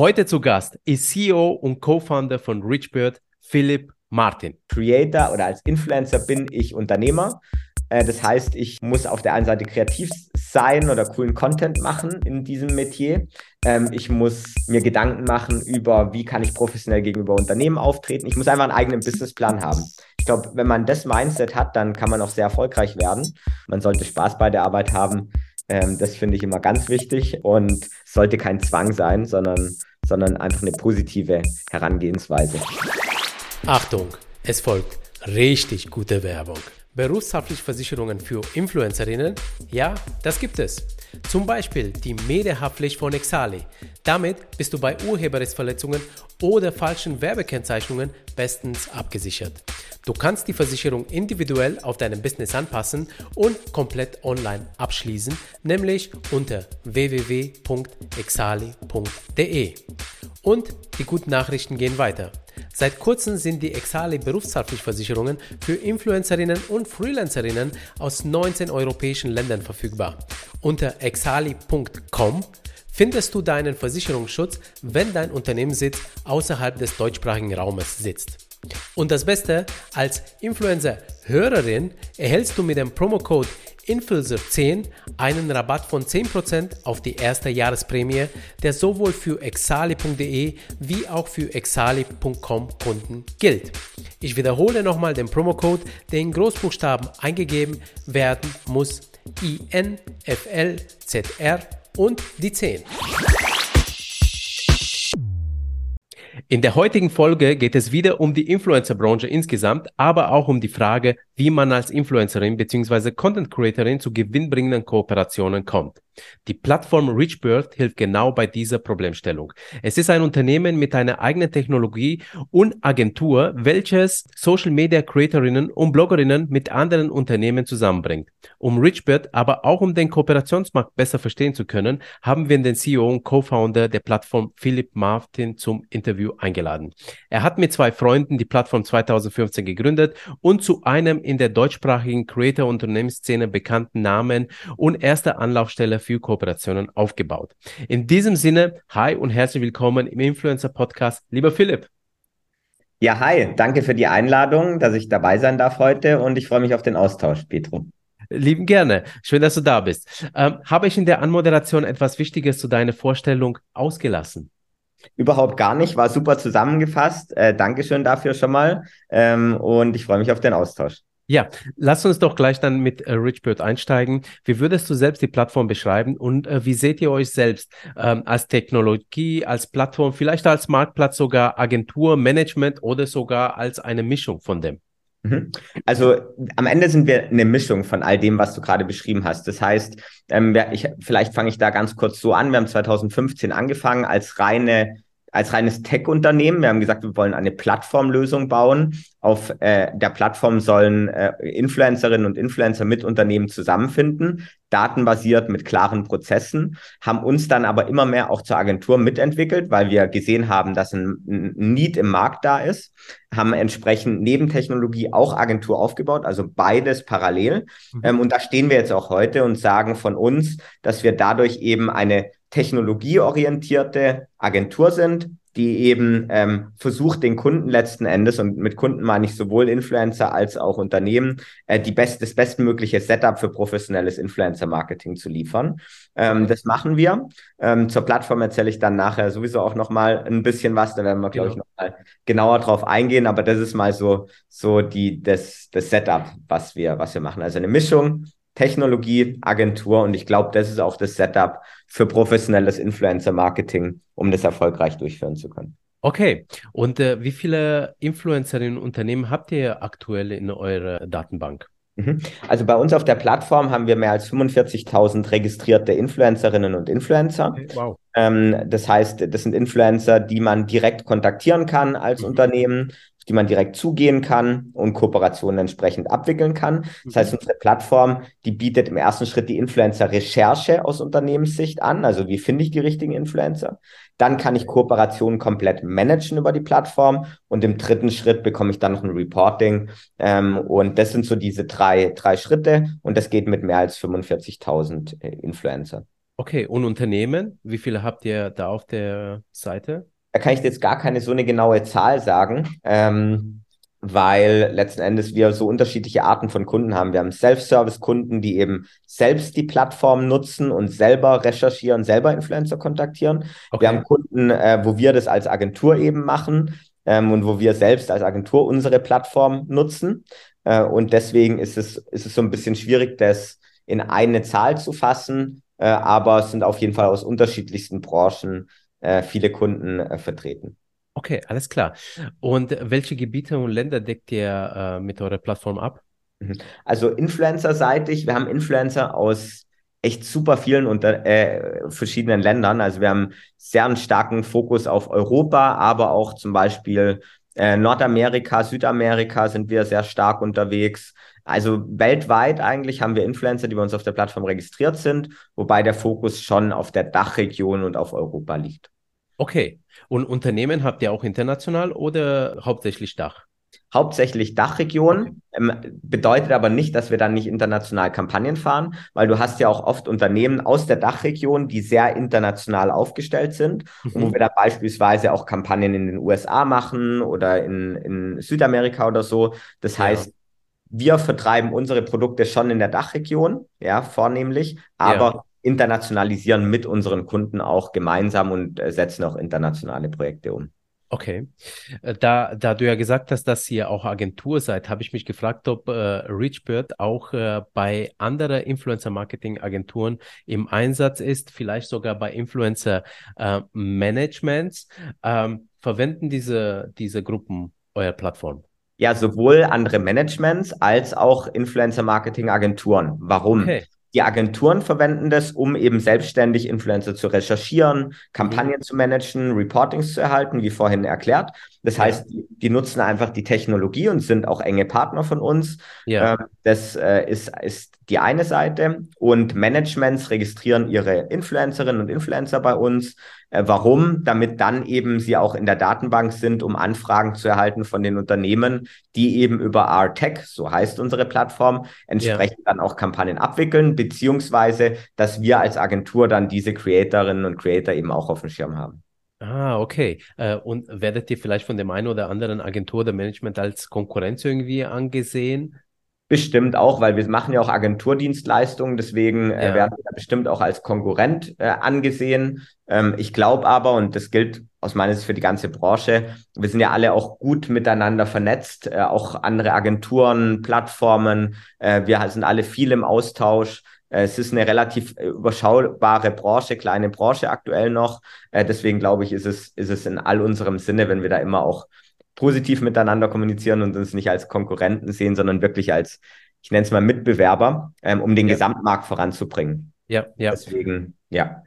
Heute zu Gast ist CEO und Co-Founder von Richbird, Philipp Martin. Creator oder als Influencer bin ich Unternehmer. Äh, das heißt, ich muss auf der einen Seite kreativ sein oder coolen Content machen in diesem Metier. Ähm, ich muss mir Gedanken machen über, wie kann ich professionell gegenüber Unternehmen auftreten. Ich muss einfach einen eigenen Businessplan haben. Ich glaube, wenn man das Mindset hat, dann kann man auch sehr erfolgreich werden. Man sollte Spaß bei der Arbeit haben. Ähm, das finde ich immer ganz wichtig und sollte kein Zwang sein, sondern, sondern einfach eine positive Herangehensweise. Achtung, es folgt richtig gute Werbung. Berufshaftliche Versicherungen für Influencerinnen? Ja, das gibt es. Zum Beispiel die Medienhaftpflicht von Exali. Damit bist du bei Urheberrechtsverletzungen oder falschen Werbekennzeichnungen bestens abgesichert. Du kannst die Versicherung individuell auf deinem Business anpassen und komplett online abschließen, nämlich unter www.exali.de. Und die guten Nachrichten gehen weiter. Seit kurzem sind die Exali Berufshaftpflichtversicherungen für Influencerinnen und Freelancerinnen aus 19 europäischen Ländern verfügbar. Unter exali.com findest du deinen Versicherungsschutz, wenn dein Unternehmenssitz außerhalb des deutschsprachigen Raumes sitzt. Und das Beste, als Influencer-Hörerin erhältst du mit dem Promocode Influencer10 einen Rabatt von 10% auf die erste Jahresprämie, der sowohl für exali.de wie auch für exali.com Kunden gilt. Ich wiederhole nochmal den Promocode, der in Großbuchstaben eingegeben werden muss. INFLZR und die 10. In der heutigen Folge geht es wieder um die Influencer-Branche insgesamt, aber auch um die Frage, wie man als Influencerin bzw. Content Creatorin zu gewinnbringenden Kooperationen kommt. Die Plattform Richbird hilft genau bei dieser Problemstellung. Es ist ein Unternehmen mit einer eigenen Technologie und Agentur, welches Social Media Creatorinnen und Bloggerinnen mit anderen Unternehmen zusammenbringt. Um Richbird, aber auch um den Kooperationsmarkt besser verstehen zu können, haben wir den CEO und Co-Founder der Plattform Philipp Martin zum Interview eingeladen. Er hat mit zwei Freunden die Plattform 2015 gegründet und zu einem in der deutschsprachigen Creator-Unternehmensszene bekannten Namen und erster Anlaufstelle für Kooperationen aufgebaut. In diesem Sinne, hi und herzlich willkommen im Influencer Podcast, lieber Philipp. Ja, hi, danke für die Einladung, dass ich dabei sein darf heute und ich freue mich auf den Austausch, Petro. Lieben gerne. Schön, dass du da bist. Ähm, habe ich in der Anmoderation etwas Wichtiges zu deiner Vorstellung ausgelassen? Überhaupt gar nicht, war super zusammengefasst. Äh, Dankeschön dafür schon mal ähm, und ich freue mich auf den Austausch. Ja, lass uns doch gleich dann mit äh, Richbird einsteigen. Wie würdest du selbst die Plattform beschreiben und äh, wie seht ihr euch selbst ähm, als Technologie, als Plattform, vielleicht als Marktplatz sogar Agentur, Management oder sogar als eine Mischung von dem? Mhm. Also am Ende sind wir eine Mischung von all dem, was du gerade beschrieben hast. Das heißt, ähm, ich, vielleicht fange ich da ganz kurz so an. Wir haben 2015 angefangen als reine als reines Tech-Unternehmen. Wir haben gesagt, wir wollen eine Plattformlösung bauen. Auf äh, der Plattform sollen äh, Influencerinnen und Influencer mit Unternehmen zusammenfinden, datenbasiert mit klaren Prozessen, haben uns dann aber immer mehr auch zur Agentur mitentwickelt, weil wir gesehen haben, dass ein, ein Need im Markt da ist, haben entsprechend neben Technologie auch Agentur aufgebaut, also beides parallel. Mhm. Ähm, und da stehen wir jetzt auch heute und sagen von uns, dass wir dadurch eben eine technologieorientierte Agentur sind, die eben ähm, versucht, den Kunden letzten Endes, und mit Kunden meine ich sowohl Influencer als auch Unternehmen, äh, die best, das bestmögliche Setup für professionelles Influencer-Marketing zu liefern. Ähm, das machen wir. Ähm, zur Plattform erzähle ich dann nachher sowieso auch nochmal ein bisschen was, da werden wir, glaube genau. ich, nochmal genauer drauf eingehen, aber das ist mal so, so die, das, das Setup, was wir, was wir machen. Also eine Mischung Technologie, Agentur und ich glaube, das ist auch das Setup für professionelles Influencer-Marketing, um das erfolgreich durchführen zu können. Okay, und äh, wie viele Influencerinnen und Unternehmen habt ihr aktuell in eurer Datenbank? Mhm. Also bei uns auf der Plattform haben wir mehr als 45.000 registrierte Influencerinnen und Influencer. Okay, wow. Ähm, das heißt, das sind Influencer, die man direkt kontaktieren kann als mhm. Unternehmen die man direkt zugehen kann und Kooperationen entsprechend abwickeln kann. Das heißt, mhm. unsere Plattform, die bietet im ersten Schritt die Influencer-Recherche aus Unternehmenssicht an. Also wie finde ich die richtigen Influencer? Dann kann ich Kooperationen komplett managen über die Plattform und im dritten Schritt bekomme ich dann noch ein Reporting. Ähm, und das sind so diese drei, drei Schritte und das geht mit mehr als 45.000 äh, Influencer. Okay, und Unternehmen, wie viele habt ihr da auf der Seite? Da kann ich jetzt gar keine so eine genaue Zahl sagen. Ähm, weil letzten Endes wir so unterschiedliche Arten von Kunden haben. Wir haben Self-Service-Kunden, die eben selbst die Plattform nutzen und selber recherchieren, selber Influencer kontaktieren. Okay. Wir haben Kunden, äh, wo wir das als Agentur eben machen ähm, und wo wir selbst als Agentur unsere Plattform nutzen. Äh, und deswegen ist es, ist es so ein bisschen schwierig, das in eine Zahl zu fassen, äh, aber es sind auf jeden Fall aus unterschiedlichsten Branchen äh, viele Kunden äh, vertreten. Okay, alles klar. Und welche Gebiete und Länder deckt ihr äh, mit eurer Plattform ab? Mhm. Also Influencer-seitig, wir haben Influencer aus echt super vielen unter, äh, verschiedenen Ländern. Also wir haben sehr einen starken Fokus auf Europa, aber auch zum Beispiel äh, Nordamerika, Südamerika sind wir sehr stark unterwegs. Also weltweit eigentlich haben wir Influencer, die bei uns auf der Plattform registriert sind, wobei der Fokus schon auf der Dachregion und auf Europa liegt. Okay. Und Unternehmen habt ihr auch international oder hauptsächlich Dach? Hauptsächlich Dachregion, ähm, bedeutet aber nicht, dass wir dann nicht international Kampagnen fahren, weil du hast ja auch oft Unternehmen aus der Dachregion, die sehr international aufgestellt sind, mhm. wo wir da beispielsweise auch Kampagnen in den USA machen oder in, in Südamerika oder so. Das heißt, ja. Wir vertreiben unsere Produkte schon in der Dachregion, ja, vornehmlich, aber ja internationalisieren mit unseren Kunden auch gemeinsam und äh, setzen auch internationale Projekte um. Okay. Äh, da, da du ja gesagt hast, dass ihr auch Agentur seid, habe ich mich gefragt, ob äh, Richbird auch äh, bei anderen Influencer-Marketing-Agenturen im Einsatz ist, vielleicht sogar bei Influencer-Managements. Äh, ähm, verwenden diese, diese Gruppen eure Plattform? Ja, sowohl andere Managements als auch Influencer-Marketing-Agenturen. Warum? Okay. Die Agenturen verwenden das, um eben selbstständig Influencer zu recherchieren, Kampagnen mhm. zu managen, Reportings zu erhalten, wie vorhin erklärt. Das ja. heißt, die, die, nutzen einfach die Technologie und sind auch enge Partner von uns. Ja. Ähm, das äh, ist, ist die eine Seite. Und Managements registrieren ihre Influencerinnen und Influencer bei uns. Äh, warum? Damit dann eben sie auch in der Datenbank sind, um Anfragen zu erhalten von den Unternehmen, die eben über R-Tech, so heißt unsere Plattform, entsprechend ja. dann auch Kampagnen abwickeln, beziehungsweise, dass wir als Agentur dann diese Creatorinnen und Creator eben auch auf dem Schirm haben. Ah, okay. Äh, und werdet ihr vielleicht von dem einen oder anderen Agentur oder Management als Konkurrenz irgendwie angesehen? Bestimmt auch, weil wir machen ja auch Agenturdienstleistungen, deswegen äh, ja. werden wir bestimmt auch als Konkurrent äh, angesehen. Ähm, ich glaube aber, und das gilt aus meiner Sicht für die ganze Branche, wir sind ja alle auch gut miteinander vernetzt, äh, auch andere Agenturen, Plattformen, äh, wir sind alle viel im Austausch. Äh, es ist eine relativ äh, überschaubare Branche, kleine Branche aktuell noch. deswegen glaube ich, ist es, ist es in all unserem Sinne, wenn wir da immer auch positiv miteinander kommunizieren und uns nicht als Konkurrenten sehen, sondern wirklich als, ich nenne es mal Mitbewerber, ähm, um den ja. Gesamtmarkt voranzubringen. Ja, ja. Deswegen, ja.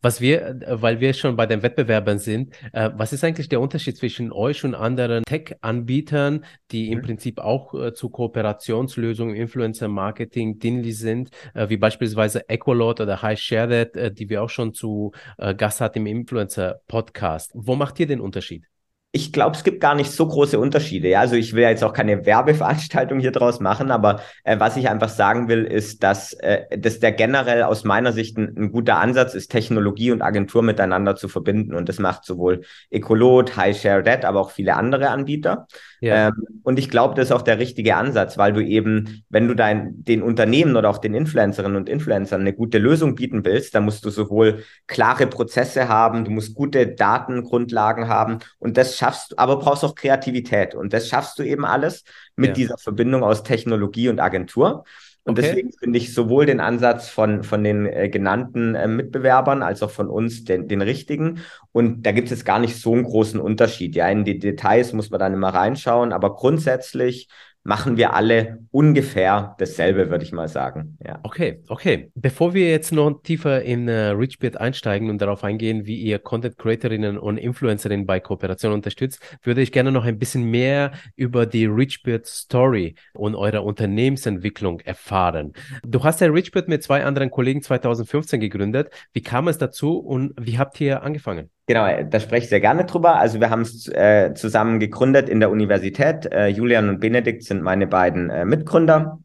Was wir, weil wir schon bei den Wettbewerbern sind, äh, was ist eigentlich der Unterschied zwischen euch und anderen Tech-Anbietern, die mhm. im Prinzip auch äh, zu Kooperationslösungen, Influencer-Marketing dienlich sind, äh, wie beispielsweise Equalot oder High Share That, äh, die wir auch schon zu äh, Gast hatten im Influencer-Podcast. Wo macht ihr den Unterschied? Ich glaube, es gibt gar nicht so große Unterschiede. Ja, also ich will jetzt auch keine Werbeveranstaltung hier draus machen, aber äh, was ich einfach sagen will, ist, dass, äh, dass der generell aus meiner Sicht ein, ein, guter Ansatz ist, Technologie und Agentur miteinander zu verbinden. Und das macht sowohl Ecolot, High Share That, aber auch viele andere Anbieter. Ja. Ähm, und ich glaube, das ist auch der richtige Ansatz, weil du eben, wenn du dein, den Unternehmen oder auch den Influencerinnen und Influencern eine gute Lösung bieten willst, dann musst du sowohl klare Prozesse haben, du musst gute Datengrundlagen haben und das schaffst aber brauchst auch Kreativität und das schaffst du eben alles mit ja. dieser Verbindung aus Technologie und Agentur. Und okay. deswegen finde ich sowohl den Ansatz von, von den äh, genannten äh, Mitbewerbern als auch von uns den, den richtigen. Und da gibt es jetzt gar nicht so einen großen Unterschied. Ja, in die Details muss man dann immer reinschauen, aber grundsätzlich machen wir alle ungefähr dasselbe, würde ich mal sagen. Ja. Okay, okay. Bevor wir jetzt noch tiefer in äh, Richbeard einsteigen und darauf eingehen, wie ihr Content Creatorinnen und Influencerinnen bei Kooperation unterstützt, würde ich gerne noch ein bisschen mehr über die Richbeard Story und eure Unternehmensentwicklung erfahren. Du hast ja Richbeard mit zwei anderen Kollegen 2015 gegründet. Wie kam es dazu und wie habt ihr angefangen? Genau, da spreche ich sehr gerne drüber. Also wir haben es äh, zusammen gegründet in der Universität. Äh, Julian und Benedikt sind meine beiden äh, Mitgründer.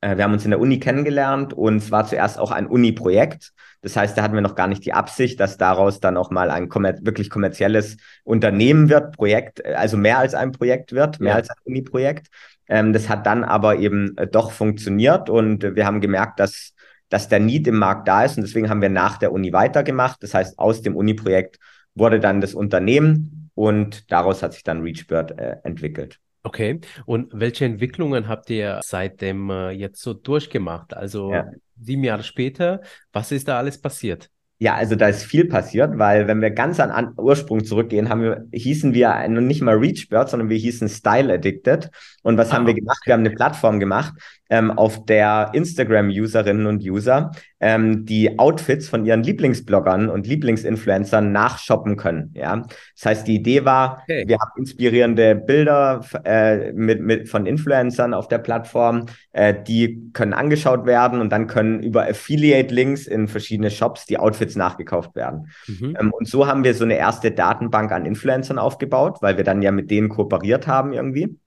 äh, wir haben uns in der Uni kennengelernt und es war zuerst auch ein Uni-Projekt. Das heißt, da hatten wir noch gar nicht die Absicht, dass daraus dann auch mal ein kommer wirklich kommerzielles Unternehmen wird, Projekt, also mehr als ein Projekt wird, mehr ja. als ein Uni-Projekt. Ähm, das hat dann aber eben äh, doch funktioniert und wir haben gemerkt, dass, dass der Need im Markt da ist und deswegen haben wir nach der Uni weitergemacht. Das heißt, aus dem Uni-Projekt wurde dann das Unternehmen und daraus hat sich dann ReachBird äh, entwickelt. Okay, und welche Entwicklungen habt ihr seitdem äh, jetzt so durchgemacht? Also ja. sieben Jahre später, was ist da alles passiert? Ja, also da ist viel passiert, weil wenn wir ganz an, an Ursprung zurückgehen, haben wir, hießen wir nicht mal Reachbird, sondern wir hießen Style Addicted. Und was ah, haben wir gemacht? Okay. Wir haben eine Plattform gemacht, ähm, auf der Instagram-Userinnen und User ähm, die Outfits von ihren Lieblingsbloggern und Lieblingsinfluencern nachshoppen können. Ja, das heißt, die Idee war, okay. wir haben inspirierende Bilder äh, mit, mit von Influencern auf der Plattform, äh, die können angeschaut werden und dann können über Affiliate-Links in verschiedene Shops die Outfits nachgekauft werden. Mhm. Ähm, und so haben wir so eine erste Datenbank an Influencern aufgebaut, weil wir dann ja mit denen kooperiert haben irgendwie.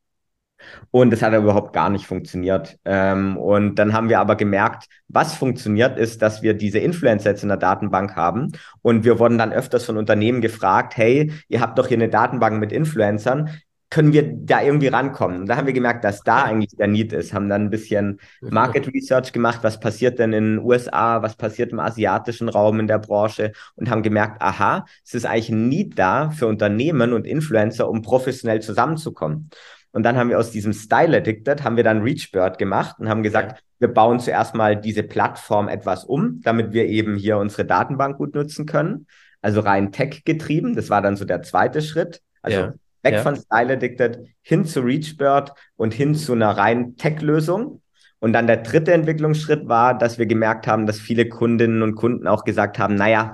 Und das hat überhaupt gar nicht funktioniert. Ähm, und dann haben wir aber gemerkt, was funktioniert, ist, dass wir diese Influencer jetzt in der Datenbank haben. Und wir wurden dann öfters von Unternehmen gefragt, hey, ihr habt doch hier eine Datenbank mit Influencern. Können wir da irgendwie rankommen? Und da haben wir gemerkt, dass da eigentlich der Need ist, haben dann ein bisschen Market Research gemacht, was passiert denn in den USA, was passiert im asiatischen Raum in der Branche und haben gemerkt, aha, es ist eigentlich ein Need da für Unternehmen und Influencer, um professionell zusammenzukommen. Und dann haben wir aus diesem Style Addicted, haben wir dann ReachBird gemacht und haben gesagt, wir bauen zuerst mal diese Plattform etwas um, damit wir eben hier unsere Datenbank gut nutzen können. Also rein Tech getrieben. Das war dann so der zweite Schritt. Also ja. Weg ja. von Style Addicted hin zu ReachBird und hin zu einer rein Tech-Lösung. Und dann der dritte Entwicklungsschritt war, dass wir gemerkt haben, dass viele Kundinnen und Kunden auch gesagt haben, naja,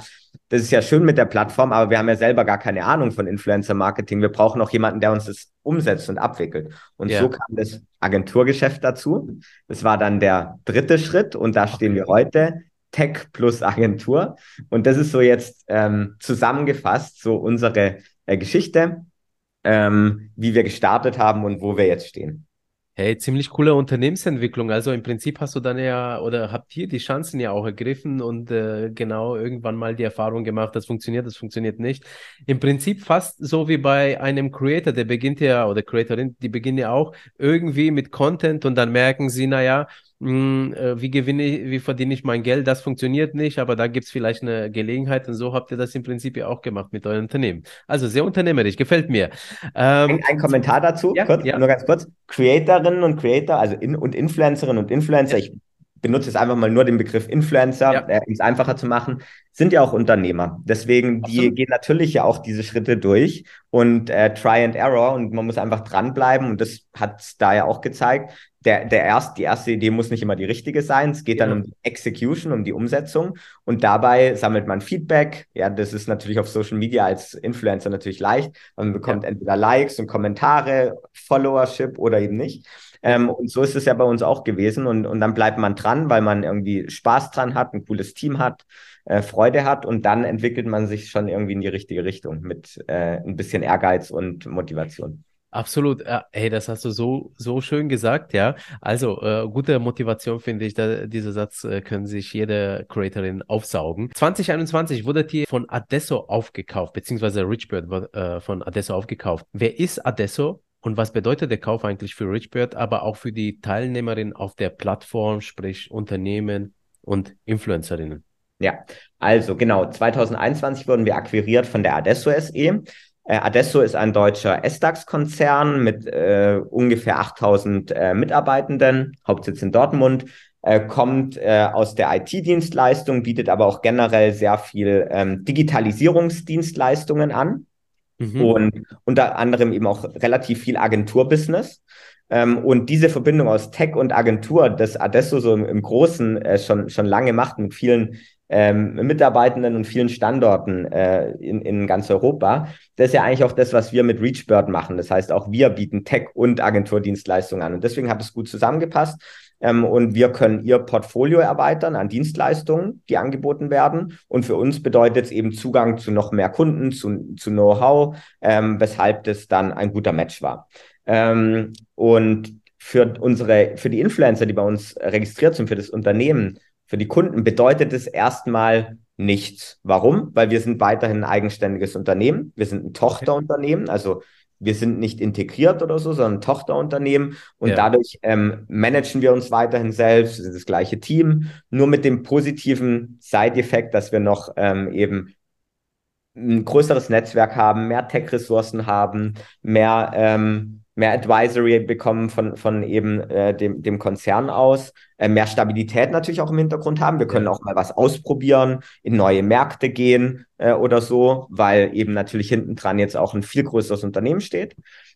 das ist ja schön mit der Plattform, aber wir haben ja selber gar keine Ahnung von Influencer-Marketing. Wir brauchen auch jemanden, der uns das umsetzt und abwickelt. Und ja. so kam das Agenturgeschäft dazu. Das war dann der dritte Schritt und da stehen wir heute. Tech plus Agentur. Und das ist so jetzt ähm, zusammengefasst, so unsere äh, Geschichte, ähm, wie wir gestartet haben und wo wir jetzt stehen. Hey, ziemlich coole Unternehmensentwicklung. Also im Prinzip hast du dann ja oder habt ihr die Chancen ja auch ergriffen und äh, genau irgendwann mal die Erfahrung gemacht, das funktioniert, das funktioniert nicht. Im Prinzip fast so wie bei einem Creator, der beginnt ja oder Creatorin, die beginnen ja auch irgendwie mit Content und dann merken sie, naja, hm, äh, wie gewinne ich, wie verdiene ich mein Geld, das funktioniert nicht, aber da gibt es vielleicht eine Gelegenheit und so habt ihr das im Prinzip ja auch gemacht mit eurem Unternehmen. Also sehr unternehmerisch, gefällt mir. Ähm, ein, ein, Kommentar dazu, ja, kurz, ja. nur ganz kurz. Creatorinnen und Creator, also in, und Influencerinnen und Influencer, ja. ich benutze jetzt einfach mal nur den Begriff Influencer, ja. äh, um es einfacher zu machen, sind ja auch Unternehmer. Deswegen, Absolut. die gehen natürlich ja auch diese Schritte durch und äh, Try and Error und man muss einfach dranbleiben und das hat da ja auch gezeigt. Der, der erst, die erste Idee muss nicht immer die richtige sein. Es geht ja. dann um die Execution, um die Umsetzung und dabei sammelt man Feedback. Ja, das ist natürlich auf Social Media als Influencer natürlich leicht. Man bekommt ja. entweder Likes und Kommentare, Followership oder eben nicht. Ähm, und so ist es ja bei uns auch gewesen. Und, und dann bleibt man dran, weil man irgendwie Spaß dran hat, ein cooles Team hat, äh, Freude hat. Und dann entwickelt man sich schon irgendwie in die richtige Richtung mit äh, ein bisschen Ehrgeiz und Motivation. Absolut. Äh, hey, das hast du so, so schön gesagt, ja. Also, äh, gute Motivation finde ich, da, dieser Satz äh, können sich jede Creatorin aufsaugen. 2021 wurde ihr von Adesso aufgekauft, beziehungsweise Richbird äh, von Adesso aufgekauft. Wer ist Adesso? Und was bedeutet der Kauf eigentlich für Richbird, aber auch für die Teilnehmerin auf der Plattform, sprich Unternehmen und Influencerinnen? Ja, also genau, 2021 wurden wir akquiriert von der Adesso SE. Äh, Adesso ist ein deutscher S-DAX-Konzern mit äh, ungefähr 8000 äh, Mitarbeitenden, Hauptsitz in Dortmund, äh, kommt äh, aus der IT-Dienstleistung, bietet aber auch generell sehr viel ähm, Digitalisierungsdienstleistungen an mhm. und unter anderem eben auch relativ viel Agenturbusiness. Ähm, und diese Verbindung aus Tech und Agentur, das Adesso so im, im Großen äh, schon, schon lange macht mit vielen ähm, Mitarbeitenden und vielen Standorten äh, in, in ganz Europa. Das ist ja eigentlich auch das, was wir mit ReachBird machen. Das heißt, auch wir bieten Tech- und Agenturdienstleistungen an. Und deswegen hat es gut zusammengepasst. Ähm, und wir können ihr Portfolio erweitern an Dienstleistungen, die angeboten werden. Und für uns bedeutet es eben Zugang zu noch mehr Kunden, zu, zu Know-how, ähm, weshalb das dann ein guter Match war. Ähm, und für unsere, für die Influencer, die bei uns registriert sind, für das Unternehmen, für die Kunden bedeutet es erstmal nichts. Warum? Weil wir sind weiterhin ein eigenständiges Unternehmen. Wir sind ein Tochterunternehmen, also wir sind nicht integriert oder so, sondern ein Tochterunternehmen und ja. dadurch ähm, managen wir uns weiterhin selbst, wir sind das gleiche Team, nur mit dem positiven Side-Effekt, dass wir noch ähm, eben ein größeres Netzwerk haben, mehr Tech-Ressourcen haben, mehr ähm, mehr Advisory bekommen von, von eben äh, dem, dem Konzern aus, äh, mehr Stabilität natürlich auch im Hintergrund haben. Wir können auch mal was ausprobieren, in neue Märkte gehen äh, oder so, weil eben natürlich hinten dran jetzt auch ein viel größeres Unternehmen steht.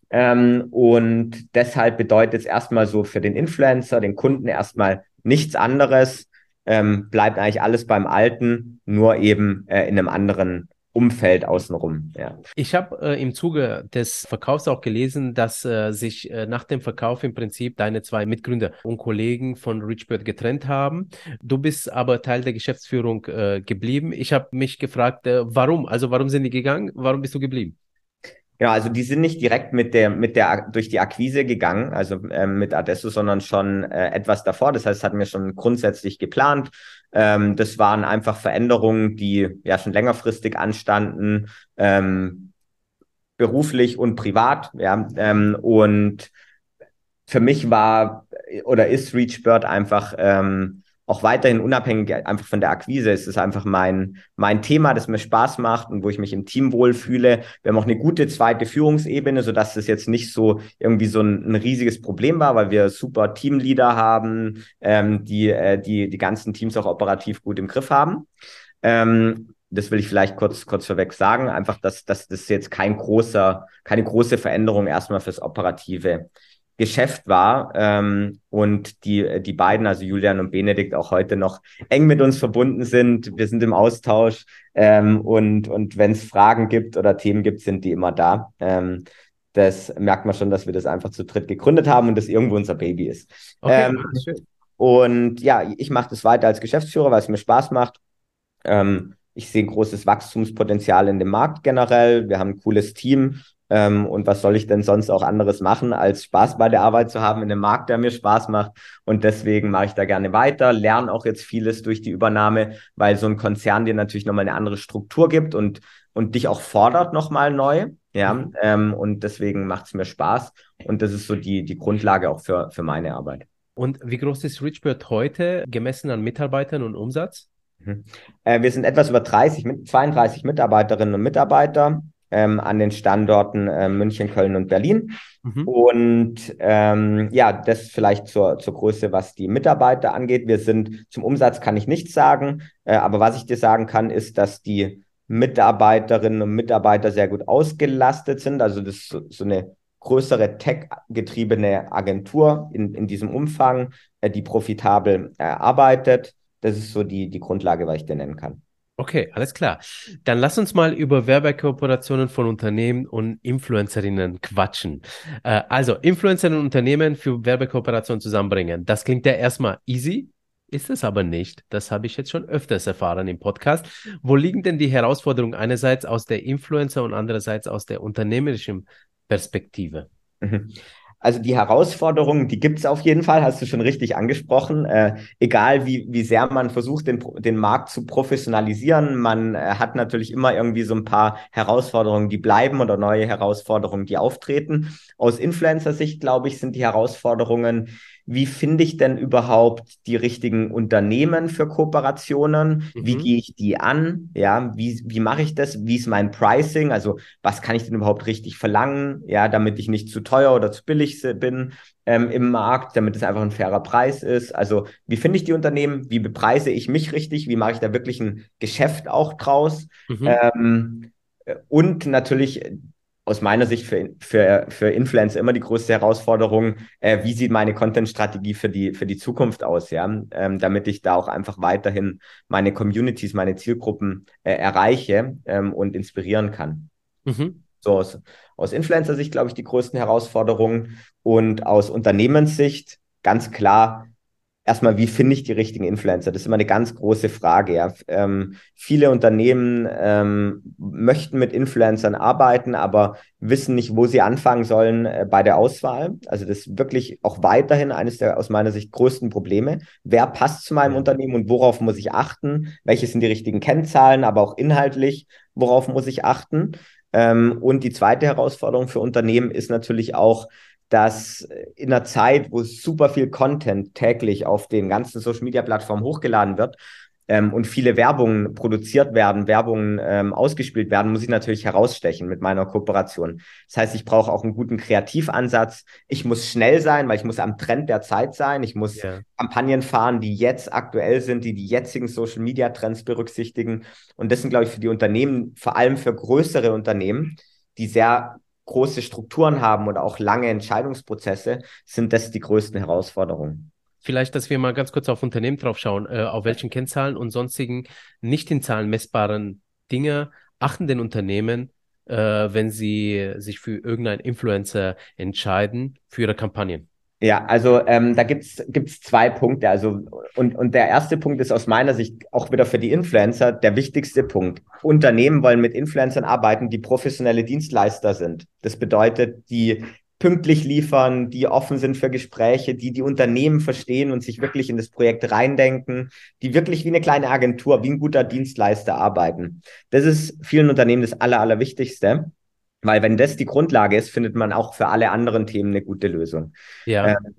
Ähm, und deshalb bedeutet es erstmal so für den Influencer, den Kunden erstmal nichts anderes, ähm, bleibt eigentlich alles beim Alten, nur eben äh, in einem anderen Umfeld außenrum. Ja. Ich habe äh, im Zuge des Verkaufs auch gelesen, dass äh, sich äh, nach dem Verkauf im Prinzip deine zwei Mitgründer und Kollegen von Richbird getrennt haben. Du bist aber Teil der Geschäftsführung äh, geblieben. Ich habe mich gefragt, äh, warum? Also warum sind die gegangen? Warum bist du geblieben? Genau, also die sind nicht direkt mit der, mit der, durch die Akquise gegangen, also ähm, mit Adesso, sondern schon äh, etwas davor. Das heißt, hatten wir schon grundsätzlich geplant. Ähm, das waren einfach Veränderungen, die ja schon längerfristig anstanden, ähm, beruflich und privat. Ja, ähm, und für mich war oder ist ReachBird einfach ähm, auch weiterhin unabhängig einfach von der Akquise. Es ist einfach mein, mein Thema, das mir Spaß macht und wo ich mich im Team wohlfühle. Wir haben auch eine gute zweite Führungsebene, sodass das jetzt nicht so irgendwie so ein, ein riesiges Problem war, weil wir super Teamleader haben, ähm, die, äh, die die ganzen Teams auch operativ gut im Griff haben. Ähm, das will ich vielleicht kurz, kurz vorweg sagen, einfach, dass, dass das jetzt kein großer, keine große Veränderung erstmal fürs Operative Geschäft war ähm, und die, die beiden, also Julian und Benedikt, auch heute noch eng mit uns verbunden sind. Wir sind im Austausch ähm, und, und wenn es Fragen gibt oder Themen gibt, sind die immer da. Ähm, das merkt man schon, dass wir das einfach zu dritt gegründet haben und das irgendwo unser Baby ist. Okay, ähm, und ja, ich mache das weiter als Geschäftsführer, weil es mir Spaß macht. Ähm, ich sehe großes Wachstumspotenzial in dem Markt generell. Wir haben ein cooles Team ähm, und was soll ich denn sonst auch anderes machen, als Spaß bei der Arbeit zu haben in einem Markt, der mir Spaß macht. Und deswegen mache ich da gerne weiter, lerne auch jetzt vieles durch die Übernahme, weil so ein Konzern dir natürlich nochmal eine andere Struktur gibt und, und dich auch fordert nochmal neu. Ja, mhm. ähm, und deswegen macht es mir Spaß. Und das ist so die, die Grundlage auch für, für meine Arbeit. Und wie groß ist Richbird heute, gemessen an Mitarbeitern und Umsatz? Mhm. Äh, wir sind etwas über 30, 32 Mitarbeiterinnen und Mitarbeiter ähm, an den Standorten äh, München, Köln und Berlin. Mhm. Und ähm, ja, das vielleicht zur, zur Größe, was die Mitarbeiter angeht. Wir sind zum Umsatz kann ich nichts sagen, äh, aber was ich dir sagen kann, ist, dass die Mitarbeiterinnen und Mitarbeiter sehr gut ausgelastet sind. Also das ist so, so eine größere tech-getriebene Agentur in, in diesem Umfang, äh, die profitabel äh, arbeitet. Das ist so die, die Grundlage, was ich dir nennen kann. Okay, alles klar. Dann lass uns mal über Werbekooperationen von Unternehmen und Influencerinnen quatschen. Äh, also, Influencerinnen und Unternehmen für Werbekooperationen zusammenbringen. Das klingt ja erstmal easy, ist es aber nicht. Das habe ich jetzt schon öfters erfahren im Podcast. Wo liegen denn die Herausforderungen einerseits aus der Influencer und andererseits aus der unternehmerischen Perspektive? Mhm. Also die Herausforderungen, die gibt es auf jeden Fall, hast du schon richtig angesprochen. Äh, egal wie, wie sehr man versucht, den, den Markt zu professionalisieren, man äh, hat natürlich immer irgendwie so ein paar Herausforderungen, die bleiben oder neue Herausforderungen, die auftreten. Aus Influencer-Sicht, glaube ich, sind die Herausforderungen, wie finde ich denn überhaupt die richtigen Unternehmen für Kooperationen? Mhm. Wie gehe ich die an? Ja, wie, wie mache ich das? Wie ist mein Pricing? Also, was kann ich denn überhaupt richtig verlangen? Ja, damit ich nicht zu teuer oder zu billig bin ähm, im Markt, damit es einfach ein fairer Preis ist. Also, wie finde ich die Unternehmen? Wie bepreise ich mich richtig? Wie mache ich da wirklich ein Geschäft auch draus? Mhm. Ähm, und natürlich aus meiner Sicht für, für, für Influencer immer die größte Herausforderung, äh, wie sieht meine Content-Strategie für die, für die Zukunft aus, ja, ähm, damit ich da auch einfach weiterhin meine Communities, meine Zielgruppen äh, erreiche ähm, und inspirieren kann. Mhm. So aus, aus Influencer-Sicht, glaube ich, die größten Herausforderungen und aus Unternehmenssicht ganz klar erstmal, wie finde ich die richtigen Influencer? Das ist immer eine ganz große Frage. Ja. Ähm, viele Unternehmen ähm, möchten mit Influencern arbeiten, aber wissen nicht, wo sie anfangen sollen äh, bei der Auswahl. Also das ist wirklich auch weiterhin eines der aus meiner Sicht größten Probleme. Wer passt zu meinem. Unternehmen und worauf muss ich achten? Welche sind die richtigen Kennzahlen, aber auch inhaltlich, worauf muss ich achten? Ähm, und die zweite Herausforderung für Unternehmen ist natürlich auch, dass in einer Zeit, wo super viel Content täglich auf den ganzen Social Media Plattformen hochgeladen wird ähm, und viele Werbungen produziert werden, Werbungen ähm, ausgespielt werden, muss ich natürlich herausstechen mit meiner Kooperation. Das heißt, ich brauche auch einen guten Kreativansatz. Ich muss schnell sein, weil ich muss am Trend der Zeit sein. Ich muss yeah. Kampagnen fahren, die jetzt aktuell sind, die die jetzigen Social Media Trends berücksichtigen. Und das sind, glaube ich, für die Unternehmen, vor allem für größere Unternehmen, die sehr große Strukturen haben oder auch lange Entscheidungsprozesse, sind das die größten Herausforderungen. Vielleicht, dass wir mal ganz kurz auf Unternehmen drauf schauen, äh, auf welchen Kennzahlen und sonstigen nicht in Zahlen messbaren Dinge achten den Unternehmen, äh, wenn sie sich für irgendeinen Influencer entscheiden für ihre Kampagnen? Ja, also ähm, da gibt's gibt's zwei Punkte. Also und, und der erste Punkt ist aus meiner Sicht auch wieder für die Influencer der wichtigste Punkt. Unternehmen wollen mit Influencern arbeiten, die professionelle Dienstleister sind. Das bedeutet, die pünktlich liefern, die offen sind für Gespräche, die die Unternehmen verstehen und sich wirklich in das Projekt reindenken, die wirklich wie eine kleine Agentur, wie ein guter Dienstleister arbeiten. Das ist vielen Unternehmen das Aller, Allerwichtigste. Weil wenn das die Grundlage ist, findet man auch für alle anderen Themen eine gute Lösung. Ja. Ähm,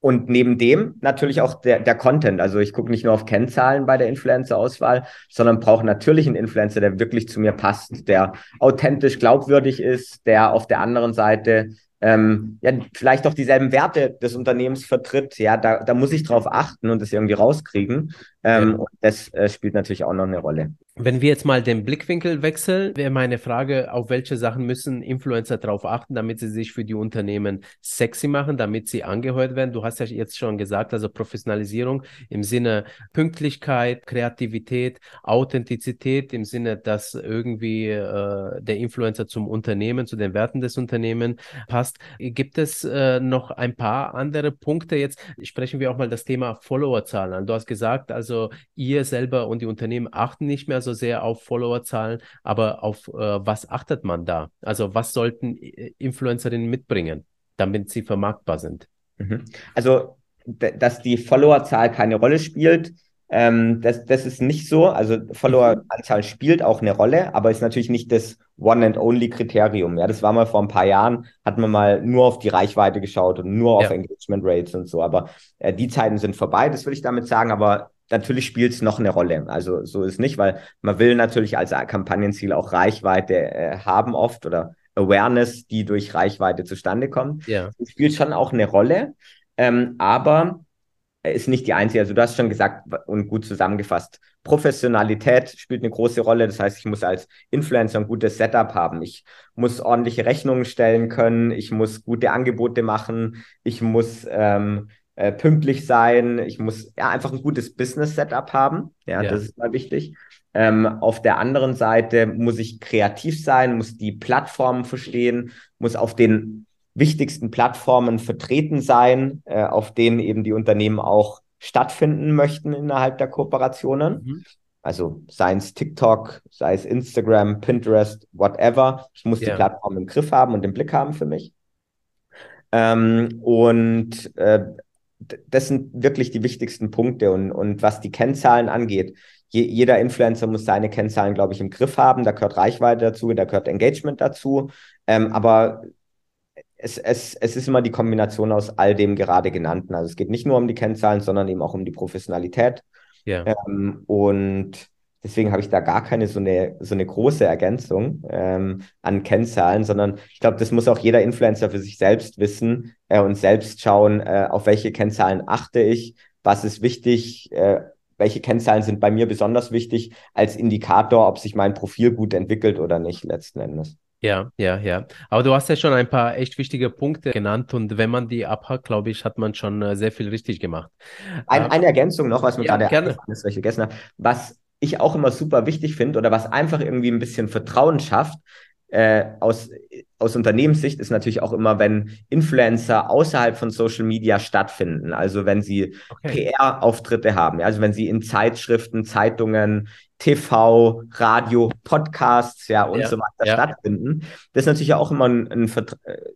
und neben dem natürlich auch der, der Content. Also ich gucke nicht nur auf Kennzahlen bei der Influencer-Auswahl, sondern brauche natürlich einen Influencer, der wirklich zu mir passt, der authentisch glaubwürdig ist, der auf der anderen Seite ähm, ja, vielleicht auch dieselben Werte des Unternehmens vertritt. Ja, da, da muss ich drauf achten und das irgendwie rauskriegen. Ähm, ja. Das äh, spielt natürlich auch noch eine Rolle. Wenn wir jetzt mal den Blickwinkel wechseln, wäre meine Frage, auf welche Sachen müssen Influencer darauf achten, damit sie sich für die Unternehmen sexy machen, damit sie angehört werden? Du hast ja jetzt schon gesagt, also Professionalisierung im Sinne Pünktlichkeit, Kreativität, Authentizität, im Sinne, dass irgendwie äh, der Influencer zum Unternehmen, zu den Werten des Unternehmens passt. Gibt es äh, noch ein paar andere Punkte? Jetzt sprechen wir auch mal das Thema Followerzahlen an. Du hast gesagt, also ihr selber und die Unternehmen achten nicht mehr so sehr auf Followerzahlen, aber auf äh, was achtet man da? Also was sollten äh, Influencerinnen mitbringen, damit sie vermarktbar sind? Mhm. Also, dass die Followerzahl keine Rolle spielt, ähm, das, das ist nicht so. Also Followeranzahl spielt auch eine Rolle, aber ist natürlich nicht das One-and-Only-Kriterium. Ja, das war mal vor ein paar Jahren, hat man mal nur auf die Reichweite geschaut und nur auf ja. Engagement Rates und so. Aber äh, die Zeiten sind vorbei, das will ich damit sagen. Aber natürlich spielt es noch eine Rolle. Also so ist nicht, weil man will natürlich als Kampagnenziel auch Reichweite äh, haben oft oder Awareness, die durch Reichweite zustande kommt. Ja. Das spielt schon auch eine Rolle. Ähm, aber ist nicht die einzige. Also du hast schon gesagt und gut zusammengefasst. Professionalität spielt eine große Rolle. Das heißt, ich muss als Influencer ein gutes Setup haben. Ich muss ordentliche Rechnungen stellen können. Ich muss gute Angebote machen. Ich muss ähm, äh, pünktlich sein. Ich muss ja einfach ein gutes Business-Setup haben. Ja, ja, das ist mal wichtig. Ähm, auf der anderen Seite muss ich kreativ sein, muss die Plattformen verstehen, muss auf den wichtigsten Plattformen vertreten sein, äh, auf denen eben die Unternehmen auch stattfinden möchten innerhalb der Kooperationen. Mhm. Also sei es TikTok, sei es Instagram, Pinterest, whatever. Ich muss yeah. die Plattform im Griff haben und im Blick haben für mich. Ähm, und äh, das sind wirklich die wichtigsten Punkte. Und, und was die Kennzahlen angeht, je, jeder Influencer muss seine Kennzahlen, glaube ich, im Griff haben. Da gehört Reichweite dazu, da gehört Engagement dazu. Ähm, aber es, es, es ist immer die Kombination aus all dem gerade genannten. Also es geht nicht nur um die Kennzahlen, sondern eben auch um die Professionalität. Ja. Ähm, und deswegen habe ich da gar keine so eine, so eine große Ergänzung ähm, an Kennzahlen, sondern ich glaube, das muss auch jeder Influencer für sich selbst wissen äh, und selbst schauen, äh, auf welche Kennzahlen achte ich, was ist wichtig, äh, welche Kennzahlen sind bei mir besonders wichtig als Indikator, ob sich mein Profil gut entwickelt oder nicht letzten Endes. Ja, ja, ja. Aber du hast ja schon ein paar echt wichtige Punkte genannt und wenn man die abhakt, glaube ich, hat man schon äh, sehr viel richtig gemacht. Ein, ähm, eine Ergänzung noch, was mir ja, gerade ist, was ich vergessen habe. Was ich auch immer super wichtig finde oder was einfach irgendwie ein bisschen Vertrauen schafft, äh, aus, aus Unternehmenssicht ist natürlich auch immer, wenn Influencer außerhalb von Social Media stattfinden. Also wenn sie okay. PR-Auftritte haben, also wenn sie in Zeitschriften, Zeitungen, TV, Radio, Podcasts, ja und ja, so weiter ja. stattfinden. Das ist natürlich auch immer ein, ein,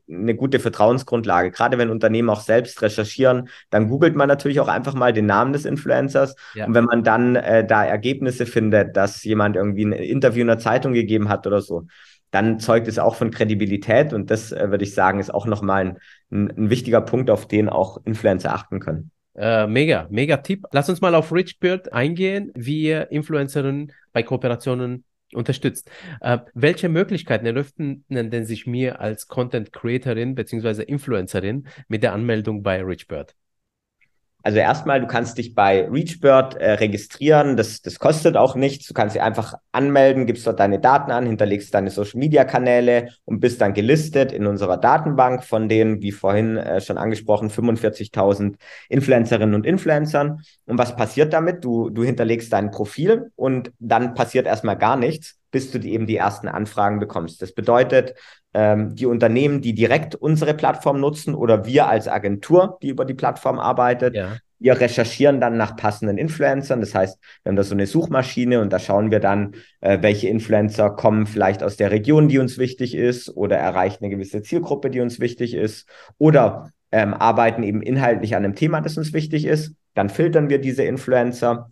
eine gute Vertrauensgrundlage. Gerade wenn Unternehmen auch selbst recherchieren, dann googelt man natürlich auch einfach mal den Namen des Influencers. Ja. Und wenn man dann äh, da Ergebnisse findet, dass jemand irgendwie ein Interview in der Zeitung gegeben hat oder so, dann zeugt es auch von Kredibilität und das äh, würde ich sagen, ist auch nochmal ein, ein wichtiger Punkt, auf den auch Influencer achten können. Äh, mega, mega Tipp. Lass uns mal auf Richbird eingehen, wie ihr Influencerinnen bei Kooperationen unterstützt. Äh, welche Möglichkeiten eröffnen denn sich mir als Content Creatorin bzw. Influencerin mit der Anmeldung bei Richbird? Also erstmal, du kannst dich bei ReachBird äh, registrieren. Das, das kostet auch nichts. Du kannst dich einfach anmelden, gibst dort deine Daten an, hinterlegst deine Social-Media-Kanäle und bist dann gelistet in unserer Datenbank von den, wie vorhin äh, schon angesprochen, 45.000 Influencerinnen und Influencern. Und was passiert damit? Du, du hinterlegst dein Profil und dann passiert erstmal gar nichts bis du die, eben die ersten Anfragen bekommst. Das bedeutet, ähm, die Unternehmen, die direkt unsere Plattform nutzen oder wir als Agentur, die über die Plattform arbeitet, ja. wir recherchieren dann nach passenden Influencern. Das heißt, wir haben da so eine Suchmaschine und da schauen wir dann, äh, welche Influencer kommen vielleicht aus der Region, die uns wichtig ist oder erreichen eine gewisse Zielgruppe, die uns wichtig ist oder ähm, arbeiten eben inhaltlich an einem Thema, das uns wichtig ist. Dann filtern wir diese Influencer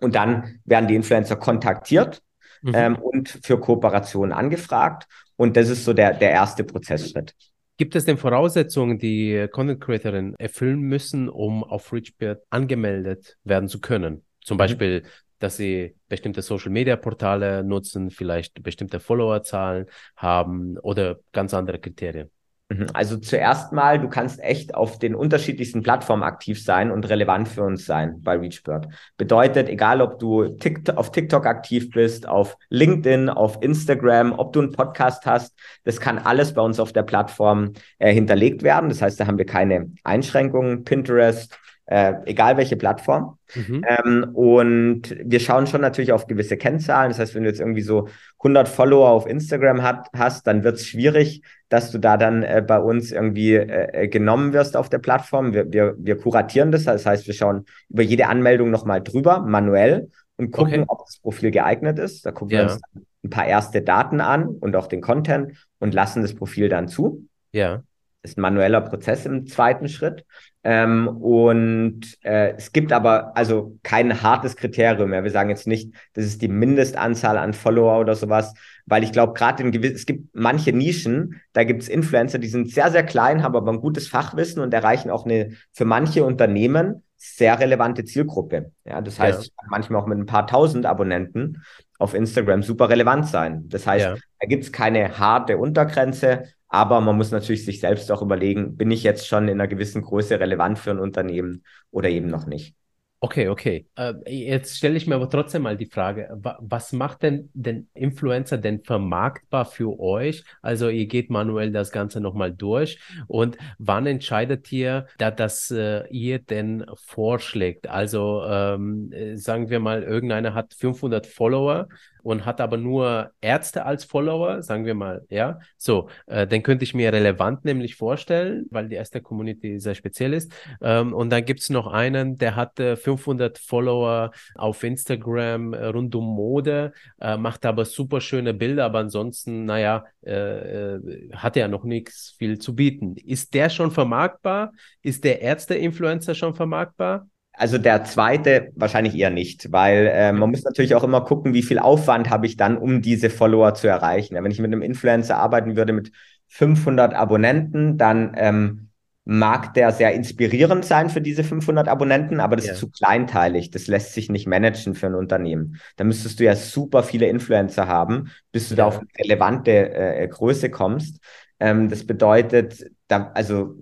und dann werden die Influencer kontaktiert mhm. ähm, und für Kooperationen angefragt. Und das ist so der, der erste Prozessschritt. Gibt es denn Voraussetzungen, die Content Creatorinnen erfüllen müssen, um auf Richbird angemeldet werden zu können? Zum mhm. Beispiel, dass sie bestimmte Social Media Portale nutzen, vielleicht bestimmte Followerzahlen haben oder ganz andere Kriterien? Mhm. Also zuerst mal, du kannst echt auf den unterschiedlichsten Plattformen aktiv sein und relevant für uns sein bei ReachBird. Bedeutet, egal ob du TikTok, auf TikTok aktiv bist, auf LinkedIn, auf Instagram, ob du einen Podcast hast, das kann alles bei uns auf der Plattform äh, hinterlegt werden. Das heißt, da haben wir keine Einschränkungen. Pinterest, äh, egal welche Plattform. Mhm. Ähm, und wir schauen schon natürlich auf gewisse Kennzahlen. Das heißt, wenn du jetzt irgendwie so 100 Follower auf Instagram hat, hast, dann wird es schwierig, dass du da dann äh, bei uns irgendwie äh, äh, genommen wirst auf der Plattform. Wir, wir, wir kuratieren das. Das heißt, wir schauen über jede Anmeldung nochmal drüber, manuell, und gucken, okay. ob das Profil geeignet ist. Da gucken ja. wir uns ein paar erste Daten an und auch den Content und lassen das Profil dann zu. Ja. Das ist ein manueller Prozess im zweiten Schritt. Ähm, und äh, es gibt aber also kein hartes Kriterium mehr. Wir sagen jetzt nicht, das ist die Mindestanzahl an Follower oder sowas, weil ich glaube, gerade in gewissen, es gibt manche Nischen, da gibt es Influencer, die sind sehr, sehr klein, haben aber ein gutes Fachwissen und erreichen auch eine für manche Unternehmen sehr relevante Zielgruppe. Ja, das heißt, ja. manchmal auch mit ein paar tausend Abonnenten auf Instagram super relevant sein. Das heißt, ja. da gibt es keine harte Untergrenze, aber man muss natürlich sich selbst auch überlegen, bin ich jetzt schon in einer gewissen Größe relevant für ein Unternehmen oder eben noch nicht. Okay, okay. Äh, jetzt stelle ich mir aber trotzdem mal die Frage, was macht denn den Influencer denn vermarktbar für euch? Also ihr geht manuell das Ganze nochmal durch und wann entscheidet ihr, da, dass äh, ihr denn vorschlägt? Also ähm, äh, sagen wir mal, irgendeiner hat 500 Follower und hat aber nur Ärzte als Follower, sagen wir mal, ja, so, äh, den könnte ich mir relevant nämlich vorstellen, weil die erste Community sehr speziell ist. Ähm, und dann gibt es noch einen, der hat äh, 500 Follower auf Instagram äh, rund um Mode, äh, macht aber super schöne Bilder, aber ansonsten, naja, äh, äh, hat er noch nichts viel zu bieten. Ist der schon vermarktbar? Ist der Ärzte-Influencer schon vermarktbar? Also der zweite wahrscheinlich eher nicht, weil äh, man muss natürlich auch immer gucken, wie viel Aufwand habe ich dann, um diese Follower zu erreichen. Wenn ich mit einem Influencer arbeiten würde mit 500 Abonnenten, dann ähm, mag der sehr inspirierend sein für diese 500 Abonnenten, aber das ja. ist zu kleinteilig. Das lässt sich nicht managen für ein Unternehmen. Da müsstest du ja super viele Influencer haben, bis du ja. da auf eine relevante äh, Größe kommst. Ähm, das bedeutet, da, also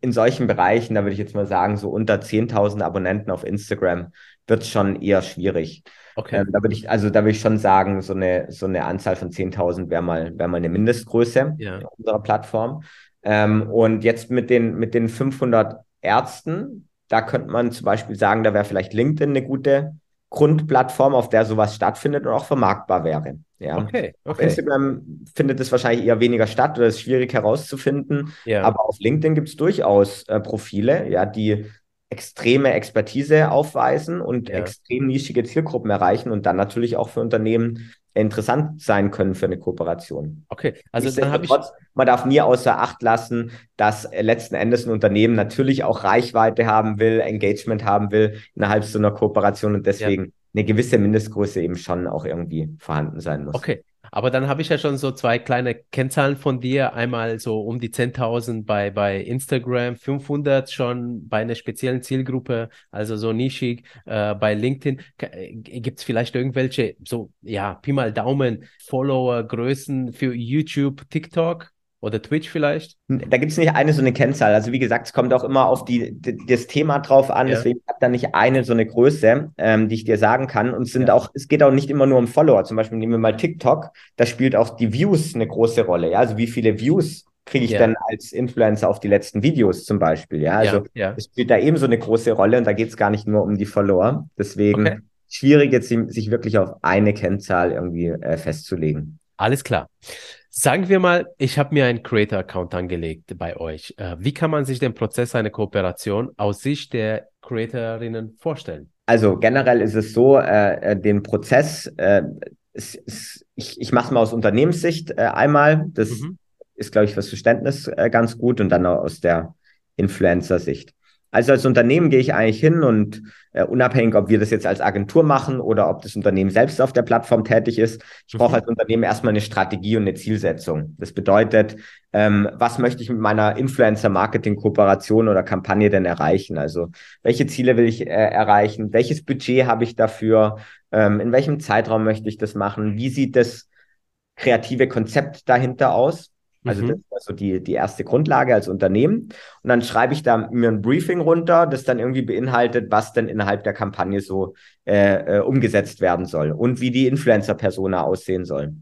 in solchen Bereichen, da würde ich jetzt mal sagen, so unter 10.000 Abonnenten auf Instagram wird es schon eher schwierig. Okay. Ähm, da würde ich, also da würde ich schon sagen, so eine, so eine Anzahl von 10.000 wäre mal, wäre mal eine Mindestgröße ja. unserer Plattform. Ähm, und jetzt mit den, mit den 500 Ärzten, da könnte man zum Beispiel sagen, da wäre vielleicht LinkedIn eine gute Grundplattform, auf der sowas stattfindet und auch vermarktbar wäre. Ja. Okay, okay. Auf Instagram findet es wahrscheinlich eher weniger statt oder ist schwierig herauszufinden. Ja. Aber auf LinkedIn gibt es durchaus äh, Profile, ja, die extreme Expertise aufweisen und ja. extrem nischige Zielgruppen erreichen und dann natürlich auch für Unternehmen interessant sein können für eine Kooperation. Okay, also dann habe ich. Man darf nie außer Acht lassen, dass letzten Endes ein Unternehmen natürlich auch Reichweite haben will, Engagement haben will innerhalb so einer Kooperation und deswegen ja. Eine gewisse Mindestgröße eben schon auch irgendwie vorhanden sein muss. Okay, aber dann habe ich ja schon so zwei kleine Kennzahlen von dir. Einmal so um die 10.000 bei, bei Instagram, 500 schon bei einer speziellen Zielgruppe, also so nischig äh, bei LinkedIn. Äh, Gibt es vielleicht irgendwelche, so, ja, Pi mal Daumen, Follower-Größen für YouTube, TikTok? Oder Twitch vielleicht? Da gibt es nicht eine so eine Kennzahl. Also wie gesagt, es kommt auch immer auf die, das Thema drauf an. Ja. Deswegen habe da nicht eine so eine Größe, ähm, die ich dir sagen kann. Und es sind ja. auch, es geht auch nicht immer nur um Follower. Zum Beispiel nehmen wir mal TikTok. Da spielt auch die Views eine große Rolle. Ja, also wie viele Views kriege ich ja. dann als Influencer auf die letzten Videos zum Beispiel. Ja, also es spielt da ebenso eine große Rolle und da geht es gar nicht nur um die Follower. Deswegen okay. schwierig jetzt sich wirklich auf eine Kennzahl irgendwie äh, festzulegen. Alles klar. Sagen wir mal, ich habe mir einen Creator-Account angelegt bei euch. Äh, wie kann man sich den Prozess einer Kooperation aus Sicht der Creatorinnen vorstellen? Also generell ist es so, äh, äh den Prozess, äh, ist, ist, ich, ich mache es mal aus Unternehmenssicht äh, einmal. Das mhm. ist, glaube ich, fürs Verständnis äh, ganz gut und dann auch aus der Influencer-Sicht. Also als Unternehmen gehe ich eigentlich hin und äh, unabhängig, ob wir das jetzt als Agentur machen oder ob das Unternehmen selbst auf der Plattform tätig ist, ich mhm. brauche als Unternehmen erstmal eine Strategie und eine Zielsetzung. Das bedeutet, ähm, was möchte ich mit meiner Influencer-Marketing-Kooperation oder Kampagne denn erreichen? Also welche Ziele will ich äh, erreichen? Welches Budget habe ich dafür? Ähm, in welchem Zeitraum möchte ich das machen? Wie sieht das kreative Konzept dahinter aus? Also mhm. das ist also die, die erste Grundlage als Unternehmen. Und dann schreibe ich da mir ein Briefing runter, das dann irgendwie beinhaltet, was denn innerhalb der Kampagne so äh, äh, umgesetzt werden soll und wie die Influencer-Persona aussehen soll.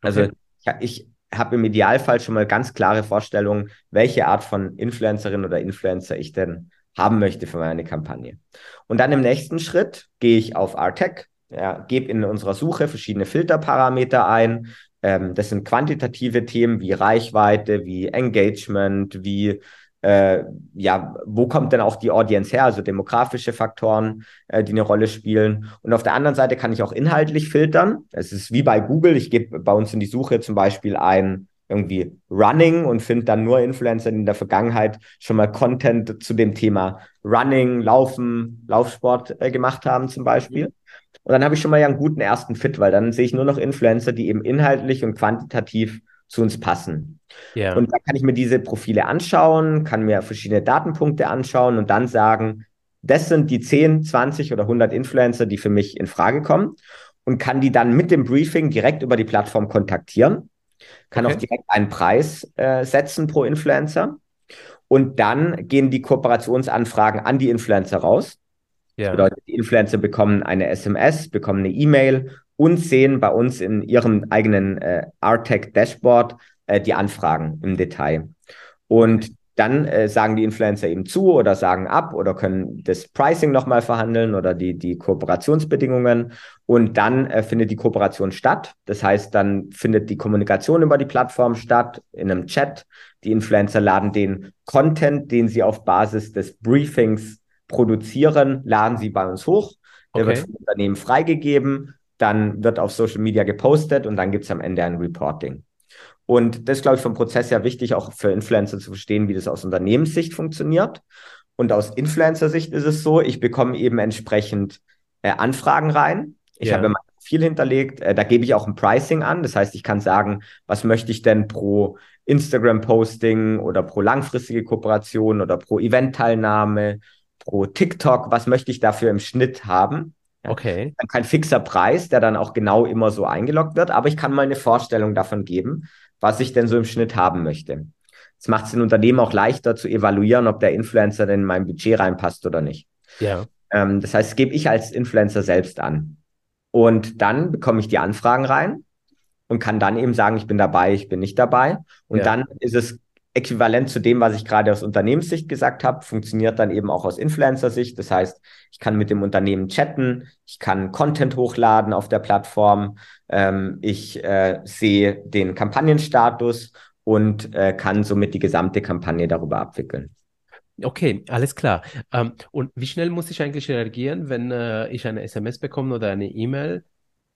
Also okay. ich, ich habe im Idealfall schon mal ganz klare Vorstellungen, welche Art von Influencerin oder Influencer ich denn haben möchte für meine Kampagne. Und dann im nächsten Schritt gehe ich auf Artec, ja, gebe in unserer Suche verschiedene Filterparameter ein, ähm, das sind quantitative Themen wie Reichweite, wie Engagement, wie äh, ja, wo kommt denn auch die Audience her, also demografische Faktoren, äh, die eine Rolle spielen. Und auf der anderen Seite kann ich auch inhaltlich filtern. Es ist wie bei Google, ich gebe bei uns in die Suche zum Beispiel ein irgendwie Running und finde dann nur Influencer, die in der Vergangenheit schon mal Content zu dem Thema Running, Laufen, Laufsport äh, gemacht haben zum Beispiel. Und dann habe ich schon mal ja einen guten ersten Fit, weil dann sehe ich nur noch Influencer, die eben inhaltlich und quantitativ zu uns passen. Yeah. Und da kann ich mir diese Profile anschauen, kann mir verschiedene Datenpunkte anschauen und dann sagen, das sind die 10, 20 oder 100 Influencer, die für mich in Frage kommen und kann die dann mit dem Briefing direkt über die Plattform kontaktieren, kann okay. auch direkt einen Preis äh, setzen pro Influencer und dann gehen die Kooperationsanfragen an die Influencer raus ja. Das bedeutet, die Influencer bekommen eine SMS, bekommen eine E-Mail und sehen bei uns in ihrem eigenen äh, Artec Dashboard äh, die Anfragen im Detail. Und dann äh, sagen die Influencer eben zu oder sagen ab oder können das Pricing nochmal verhandeln oder die, die Kooperationsbedingungen. Und dann äh, findet die Kooperation statt. Das heißt, dann findet die Kommunikation über die Plattform statt in einem Chat. Die Influencer laden den Content, den sie auf Basis des Briefings produzieren, laden sie bei uns hoch. Der okay. wird vom Unternehmen freigegeben, dann wird auf Social Media gepostet und dann gibt es am Ende ein Reporting. Und das ist, glaube ich, vom Prozess her wichtig, auch für Influencer zu verstehen, wie das aus Unternehmenssicht funktioniert. Und aus Influencer-Sicht ist es so, ich bekomme eben entsprechend äh, Anfragen rein. Ich yeah. habe mein Profil hinterlegt, äh, da gebe ich auch ein Pricing an. Das heißt, ich kann sagen, was möchte ich denn pro Instagram-Posting oder pro langfristige Kooperation oder pro Event-Teilnahme pro TikTok, was möchte ich dafür im Schnitt haben. Okay. Dann kein fixer Preis, der dann auch genau immer so eingeloggt wird, aber ich kann mal eine Vorstellung davon geben, was ich denn so im Schnitt haben möchte. Das macht es den Unternehmen auch leichter zu evaluieren, ob der Influencer denn in mein Budget reinpasst oder nicht. Ja. Ähm, das heißt, gebe ich als Influencer selbst an. Und dann bekomme ich die Anfragen rein und kann dann eben sagen, ich bin dabei, ich bin nicht dabei. Und ja. dann ist es äquivalent zu dem, was ich gerade aus Unternehmenssicht gesagt habe, funktioniert dann eben auch aus Influencer-Sicht. Das heißt, ich kann mit dem Unternehmen chatten, ich kann Content hochladen auf der Plattform, ähm, ich äh, sehe den Kampagnenstatus und äh, kann somit die gesamte Kampagne darüber abwickeln. Okay, alles klar. Ähm, und wie schnell muss ich eigentlich reagieren, wenn äh, ich eine SMS bekomme oder eine E-Mail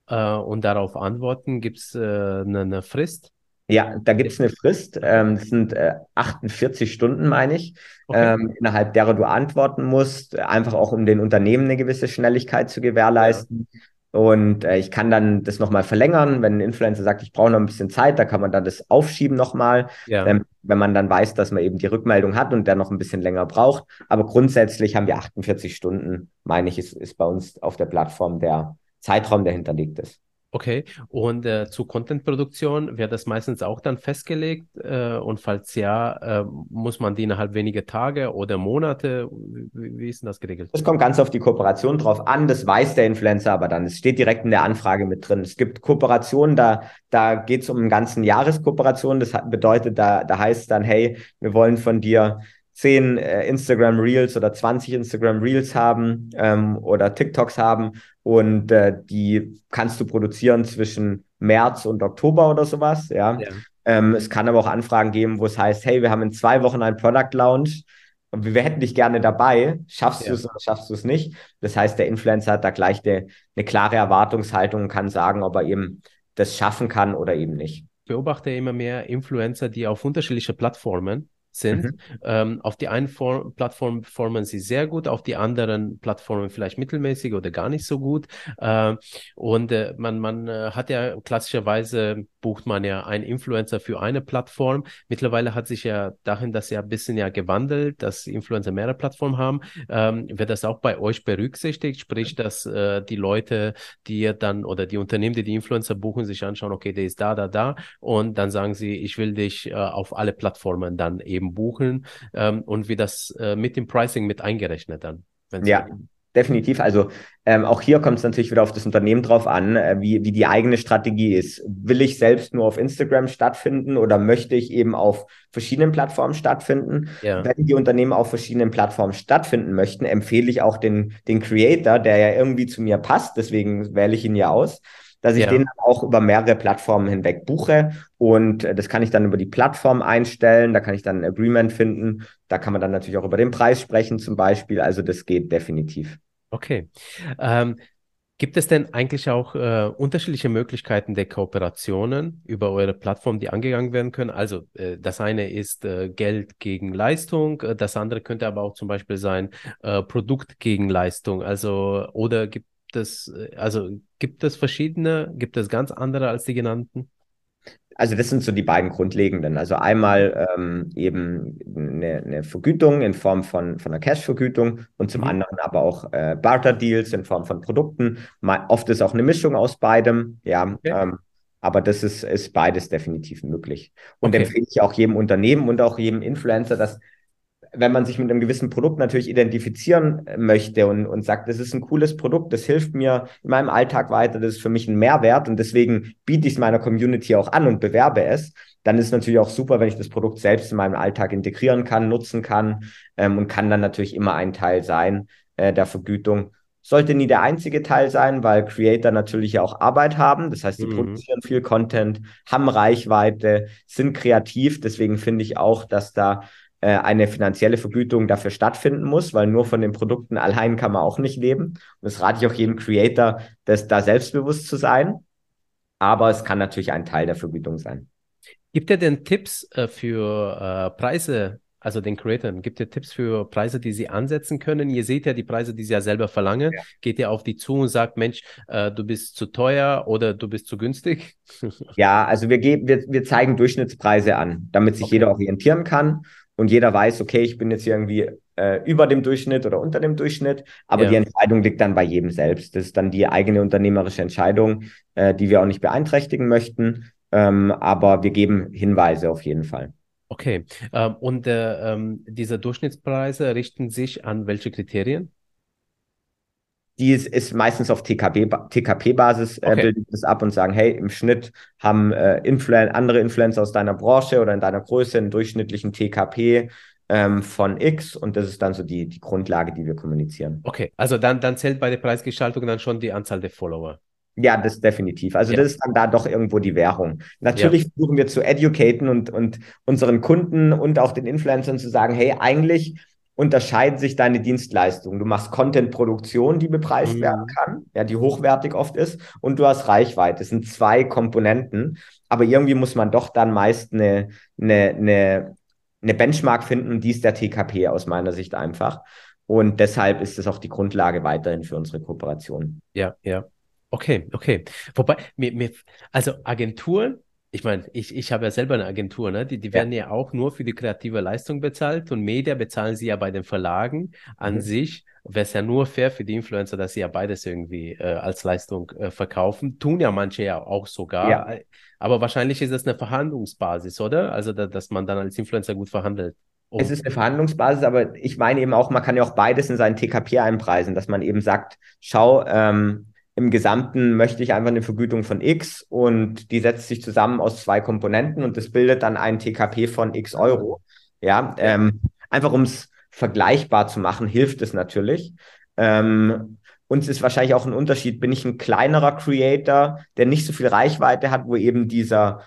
äh, und darauf antworten? Gibt es äh, eine, eine Frist? Ja, da gibt es eine Frist. Ähm, das sind äh, 48 Stunden, meine ich, okay. ähm, innerhalb derer du antworten musst, einfach auch um den Unternehmen eine gewisse Schnelligkeit zu gewährleisten. Ja. Und äh, ich kann dann das nochmal verlängern. Wenn ein Influencer sagt, ich brauche noch ein bisschen Zeit, da kann man dann das aufschieben nochmal, ja. ähm, wenn man dann weiß, dass man eben die Rückmeldung hat und der noch ein bisschen länger braucht. Aber grundsätzlich haben wir 48 Stunden, meine ich, ist, ist bei uns auf der Plattform der Zeitraum, der hinterlegt ist. Okay, und äh, zu Content-Produktion wird das meistens auch dann festgelegt? Äh, und falls ja, äh, muss man die innerhalb weniger Tage oder Monate? Wie, wie ist denn das geregelt? Das kommt ganz auf die Kooperation drauf an. Das weiß der Influencer aber dann. Es steht direkt in der Anfrage mit drin. Es gibt Kooperationen, da, da geht es um einen ganzen Jahreskooperation. Das bedeutet, da, da heißt dann, hey, wir wollen von dir 10 äh, Instagram Reels oder 20 Instagram Reels haben ähm, oder TikToks haben und äh, die kannst du produzieren zwischen März und Oktober oder sowas, ja. ja. Ähm, es kann aber auch Anfragen geben, wo es heißt, hey, wir haben in zwei Wochen einen Product Launch und wir hätten dich gerne dabei. Schaffst ja. du es oder schaffst du es nicht? Das heißt, der Influencer hat da gleich eine, eine klare Erwartungshaltung und kann sagen, ob er eben das schaffen kann oder eben nicht. Ich beobachte immer mehr Influencer, die auf unterschiedliche Plattformen sind. Mhm. Ähm, auf die einen For Plattform performen sie sehr gut, auf die anderen Plattformen vielleicht mittelmäßig oder gar nicht so gut. Äh, und äh, man, man äh, hat ja klassischerweise bucht man ja einen Influencer für eine Plattform. Mittlerweile hat sich ja dahin das ja ein bisschen ja gewandelt, dass Influencer mehrere Plattformen haben. Ähm, wird das auch bei euch berücksichtigt? Sprich, dass äh, die Leute, die dann oder die Unternehmen, die die Influencer buchen, sich anschauen, okay, der ist da, da, da und dann sagen sie, ich will dich äh, auf alle Plattformen dann eben buchen ähm, und wie das äh, mit dem Pricing mit eingerechnet dann. Ja, definitiv. Also ähm, auch hier kommt es natürlich wieder auf das Unternehmen drauf an, äh, wie, wie die eigene Strategie ist. Will ich selbst nur auf Instagram stattfinden oder möchte ich eben auf verschiedenen Plattformen stattfinden? Ja. Wenn die Unternehmen auf verschiedenen Plattformen stattfinden möchten, empfehle ich auch den, den Creator, der ja irgendwie zu mir passt, deswegen wähle ich ihn ja aus, dass ich ja. den auch über mehrere Plattformen hinweg buche und äh, das kann ich dann über die Plattform einstellen, da kann ich dann ein Agreement finden, da kann man dann natürlich auch über den Preis sprechen zum Beispiel, also das geht definitiv. Okay. Ähm, Gibt es denn eigentlich auch äh, unterschiedliche Möglichkeiten der Kooperationen über eure Plattform, die angegangen werden können? Also äh, das eine ist äh, Geld gegen Leistung, äh, das andere könnte aber auch zum Beispiel sein äh, Produkt gegen Leistung. Also oder gibt es äh, also gibt es verschiedene, gibt es ganz andere als die genannten? Also das sind so die beiden grundlegenden. Also einmal ähm, eben eine, eine, Vergütung in Form von, von einer Cash-Vergütung und zum mhm. anderen aber auch äh, Barter-Deals in Form von Produkten. Mal, oft ist auch eine Mischung aus beidem, ja. Okay. Ähm, aber das ist, ist beides definitiv möglich. Und okay. empfehle ich auch jedem Unternehmen und auch jedem Influencer, dass wenn man sich mit einem gewissen Produkt natürlich identifizieren äh, möchte und, und sagt, das ist ein cooles Produkt, das hilft mir in meinem Alltag weiter, das ist für mich ein Mehrwert und deswegen biete ich es meiner Community auch an und bewerbe es, dann ist es natürlich auch super, wenn ich das Produkt selbst in meinem Alltag integrieren kann, nutzen kann ähm, und kann dann natürlich immer ein Teil sein äh, der Vergütung. Sollte nie der einzige Teil sein, weil Creator natürlich auch Arbeit haben. Das heißt, sie mhm. produzieren viel Content, haben Reichweite, sind kreativ. Deswegen finde ich auch, dass da eine finanzielle Vergütung dafür stattfinden muss, weil nur von den Produkten allein kann man auch nicht leben. Und das rate ich auch jedem Creator, das da selbstbewusst zu sein. Aber es kann natürlich ein Teil der Vergütung sein. Gibt ihr denn Tipps äh, für äh, Preise, also den Creatoren? Gibt ihr Tipps für Preise, die sie ansetzen können? Ihr seht ja die Preise, die sie ja selber verlangen. Ja. Geht ihr auf die zu und sagt, Mensch, äh, du bist zu teuer oder du bist zu günstig? ja, also wir, geben, wir, wir zeigen Durchschnittspreise an, damit sich okay. jeder orientieren kann und jeder weiß, okay, ich bin jetzt hier irgendwie äh, über dem Durchschnitt oder unter dem Durchschnitt, aber ja. die Entscheidung liegt dann bei jedem selbst. Das ist dann die eigene unternehmerische Entscheidung, äh, die wir auch nicht beeinträchtigen möchten, ähm, aber wir geben Hinweise auf jeden Fall. Okay, ähm, und äh, ähm, diese Durchschnittspreise richten sich an welche Kriterien? Die ist, ist meistens auf TKP-Basis äh, okay. bilden das ab und sagen, hey, im Schnitt haben äh, Influen andere Influencer aus deiner Branche oder in deiner Größe einen durchschnittlichen TKP ähm, von X und das ist dann so die, die Grundlage, die wir kommunizieren. Okay, also dann, dann zählt bei der Preisgestaltung dann schon die Anzahl der Follower. Ja, das definitiv. Also ja. das ist dann da doch irgendwo die Währung. Natürlich ja. versuchen wir zu educaten und, und unseren Kunden und auch den Influencern zu sagen, hey, eigentlich unterscheiden sich deine Dienstleistungen. Du machst Content-Produktion, die bepreist mhm. werden kann, ja, die hochwertig oft ist, und du hast Reichweite. Das sind zwei Komponenten, aber irgendwie muss man doch dann meist eine, eine, eine, eine Benchmark finden, und die ist der TKP aus meiner Sicht einfach. Und deshalb ist es auch die Grundlage weiterhin für unsere Kooperation. Ja, ja. Okay, okay. Wobei, mir, mir, also Agenturen, ich meine, ich, ich habe ja selber eine Agentur, ne? Die, die werden ja. ja auch nur für die kreative Leistung bezahlt und Media bezahlen sie ja bei den Verlagen an mhm. sich. Wäre es ja nur fair für die Influencer, dass sie ja beides irgendwie äh, als Leistung äh, verkaufen. Tun ja manche ja auch sogar. Ja. Aber wahrscheinlich ist das eine Verhandlungsbasis, oder? Also, da, dass man dann als Influencer gut verhandelt. Oh. Es ist eine Verhandlungsbasis, aber ich meine eben auch, man kann ja auch beides in seinen TKP einpreisen, dass man eben sagt, schau, ähm, im Gesamten möchte ich einfach eine Vergütung von X und die setzt sich zusammen aus zwei Komponenten und das bildet dann ein TKP von X Euro. Ja, ähm, einfach um es vergleichbar zu machen, hilft es natürlich. Ähm, uns ist wahrscheinlich auch ein Unterschied, bin ich ein kleinerer Creator, der nicht so viel Reichweite hat, wo eben dieser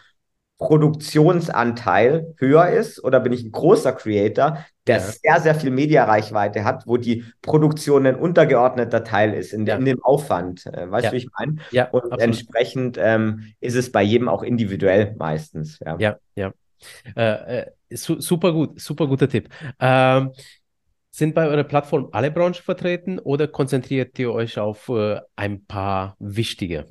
Produktionsanteil höher ist oder bin ich ein großer Creator, der ja. sehr, sehr viel Mediareichweite hat, wo die Produktion ein untergeordneter Teil ist in, ja. in dem Aufwand. Äh, weißt du, ja. wie ich meine? Ja, Und absolut. entsprechend ähm, ist es bei jedem auch individuell meistens. Ja, ja. ja. Äh, äh, su super gut, super guter Tipp. Ähm, sind bei eurer Plattform alle Branchen vertreten oder konzentriert ihr euch auf äh, ein paar wichtige?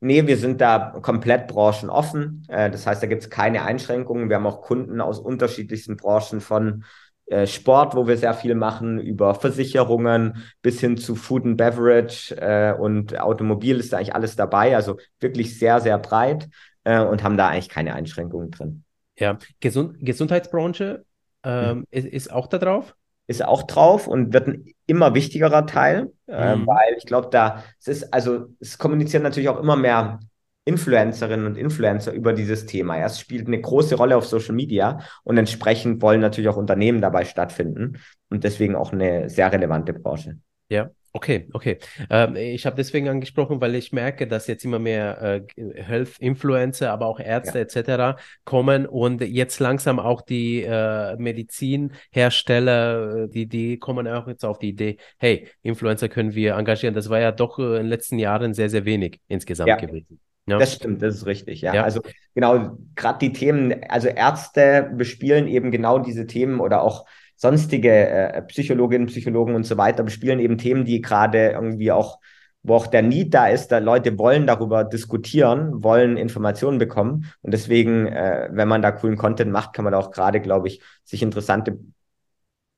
Nee, wir sind da komplett branchenoffen. Äh, das heißt, da gibt es keine Einschränkungen. Wir haben auch Kunden aus unterschiedlichsten Branchen von äh, Sport, wo wir sehr viel machen, über Versicherungen bis hin zu Food and Beverage äh, und Automobil ist da eigentlich alles dabei. Also wirklich sehr, sehr breit und haben da eigentlich keine Einschränkungen drin. Ja, Gesund Gesundheitsbranche ähm, mhm. ist, ist auch da drauf? Ist auch drauf und wird ein immer wichtigerer Teil, äh, mhm. äh, weil ich glaube, da es ist, also es kommunizieren natürlich auch immer mehr Influencerinnen und Influencer über dieses Thema. Ja, es spielt eine große Rolle auf Social Media und entsprechend wollen natürlich auch Unternehmen dabei stattfinden und deswegen auch eine sehr relevante Branche. Ja, Okay, okay. Ähm, ich habe deswegen angesprochen, weil ich merke, dass jetzt immer mehr äh, Health-Influencer, aber auch Ärzte ja. etc. kommen und jetzt langsam auch die äh, Medizinhersteller, äh, die, die kommen auch jetzt auf die Idee, hey, Influencer können wir engagieren. Das war ja doch äh, in den letzten Jahren sehr, sehr wenig insgesamt ja. gewesen. Ja. Das stimmt, das ist richtig, ja. ja. Also genau, gerade die Themen, also Ärzte bespielen eben genau diese Themen oder auch sonstige äh, Psychologinnen, Psychologen und so weiter bespielen eben Themen, die gerade irgendwie auch, wo auch der Need da ist, da Leute wollen darüber diskutieren, wollen Informationen bekommen. Und deswegen, äh, wenn man da coolen Content macht, kann man da auch gerade, glaube ich, sich interessante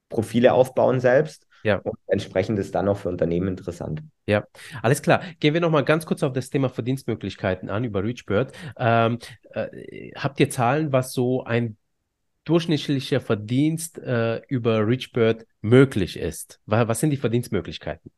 Profile aufbauen selbst. Ja. Und entsprechend ist dann auch für Unternehmen interessant. Ja, alles klar. Gehen wir nochmal ganz kurz auf das Thema Verdienstmöglichkeiten an über ReachBird. Ähm, äh, habt ihr Zahlen, was so ein durchschnittlicher Verdienst äh, über Richbird möglich ist? Was sind die Verdienstmöglichkeiten?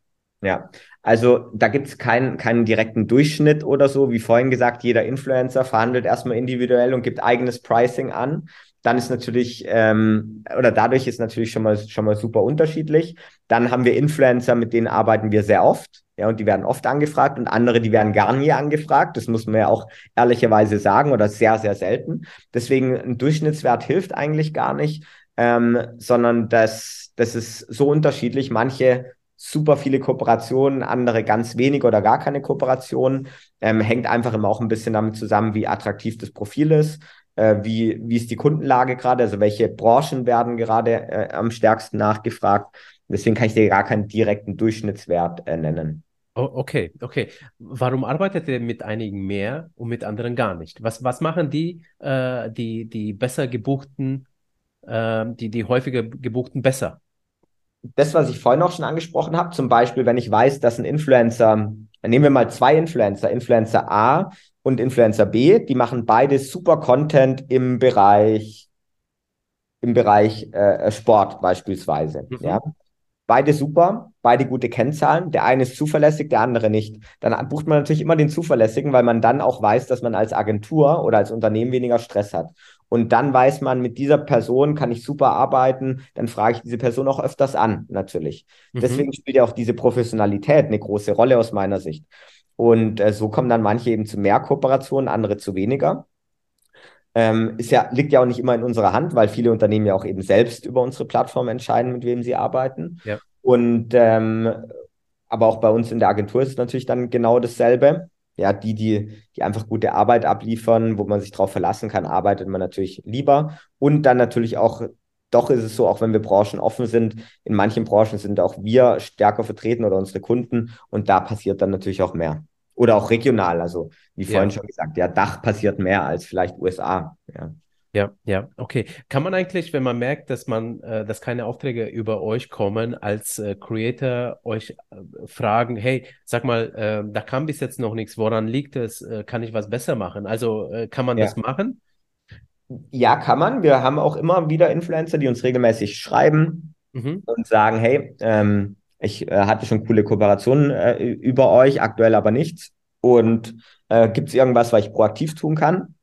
Ja, also da gibt es keinen, keinen direkten Durchschnitt oder so. Wie vorhin gesagt, jeder Influencer verhandelt erstmal individuell und gibt eigenes Pricing an dann ist natürlich, ähm, oder dadurch ist natürlich schon mal, schon mal super unterschiedlich. Dann haben wir Influencer, mit denen arbeiten wir sehr oft. Ja, und die werden oft angefragt und andere, die werden gar nie angefragt. Das muss man ja auch ehrlicherweise sagen oder sehr, sehr selten. Deswegen ein Durchschnittswert hilft eigentlich gar nicht, ähm, sondern das, das ist so unterschiedlich. Manche super viele Kooperationen, andere ganz wenig oder gar keine Kooperationen. Ähm, hängt einfach immer auch ein bisschen damit zusammen, wie attraktiv das Profil ist äh, wie, wie ist die Kundenlage gerade, also welche Branchen werden gerade äh, am stärksten nachgefragt. Deswegen kann ich dir gar keinen direkten Durchschnittswert äh, nennen. Oh, okay, okay. Warum arbeitet ihr mit einigen mehr und mit anderen gar nicht? Was, was machen die, äh, die, die besser gebuchten, äh, die, die häufiger gebuchten besser? Das, was ich vorhin auch schon angesprochen habe, zum Beispiel, wenn ich weiß, dass ein Influencer, nehmen wir mal zwei Influencer, Influencer A und Influencer B, die machen beide super Content im Bereich im Bereich äh, Sport beispielsweise. Mhm. Ja. beide super, beide gute Kennzahlen. Der eine ist zuverlässig, der andere nicht. Dann bucht man natürlich immer den zuverlässigen, weil man dann auch weiß, dass man als Agentur oder als Unternehmen weniger Stress hat. Und dann weiß man, mit dieser Person kann ich super arbeiten. Dann frage ich diese Person auch öfters an, natürlich. Mhm. Deswegen spielt ja auch diese Professionalität eine große Rolle aus meiner Sicht. Und äh, so kommen dann manche eben zu mehr Kooperationen, andere zu weniger. Ähm, ist ja, liegt ja auch nicht immer in unserer Hand, weil viele Unternehmen ja auch eben selbst über unsere Plattform entscheiden, mit wem sie arbeiten. Ja. Und ähm, aber auch bei uns in der Agentur ist es natürlich dann genau dasselbe. Ja, die, die, die einfach gute Arbeit abliefern, wo man sich darauf verlassen kann, arbeitet man natürlich lieber. Und dann natürlich auch, doch ist es so, auch wenn wir Branchen offen sind, in manchen Branchen sind auch wir stärker vertreten oder unsere Kunden und da passiert dann natürlich auch mehr. Oder auch regional. Also, wie vorhin ja. schon gesagt, ja, Dach passiert mehr als vielleicht USA. Ja. Ja, ja, okay. Kann man eigentlich, wenn man merkt, dass man, äh, dass keine Aufträge über euch kommen, als äh, Creator euch äh, fragen, hey, sag mal, äh, da kam bis jetzt noch nichts, woran liegt es? Äh, kann ich was besser machen? Also äh, kann man ja. das machen? Ja, kann man. Wir haben auch immer wieder Influencer, die uns regelmäßig schreiben mhm. und sagen, hey, ähm, ich äh, hatte schon coole Kooperationen über euch, aktuell aber nichts. Und gibt es irgendwas, was ich proaktiv tun kann?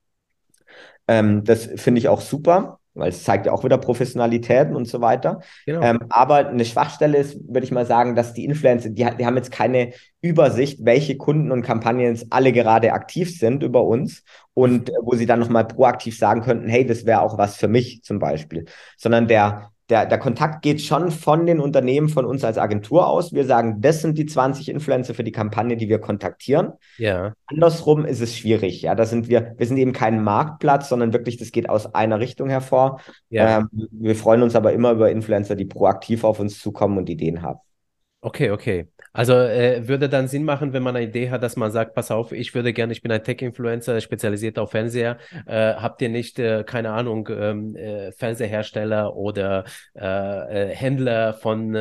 Ähm, das finde ich auch super, weil es zeigt ja auch wieder Professionalitäten und so weiter. Genau. Ähm, aber eine Schwachstelle ist, würde ich mal sagen, dass die Influencer, die, die haben jetzt keine Übersicht, welche Kunden und Kampagnen alle gerade aktiv sind über uns und äh, wo sie dann nochmal proaktiv sagen könnten, hey, das wäre auch was für mich zum Beispiel. Sondern der der, der Kontakt geht schon von den Unternehmen, von uns als Agentur aus. Wir sagen, das sind die 20 Influencer für die Kampagne, die wir kontaktieren. Ja. Andersrum ist es schwierig. Ja, da sind wir, wir sind eben kein Marktplatz, sondern wirklich, das geht aus einer Richtung hervor. Ja. Ähm, wir freuen uns aber immer über Influencer, die proaktiv auf uns zukommen und Ideen haben. Okay, okay. Also äh, würde dann Sinn machen, wenn man eine Idee hat, dass man sagt, pass auf, ich würde gerne, ich bin ein Tech-Influencer, spezialisiert auf Fernseher. Äh, habt ihr nicht, äh, keine Ahnung, ähm, äh, Fernsehersteller oder äh, äh, Händler von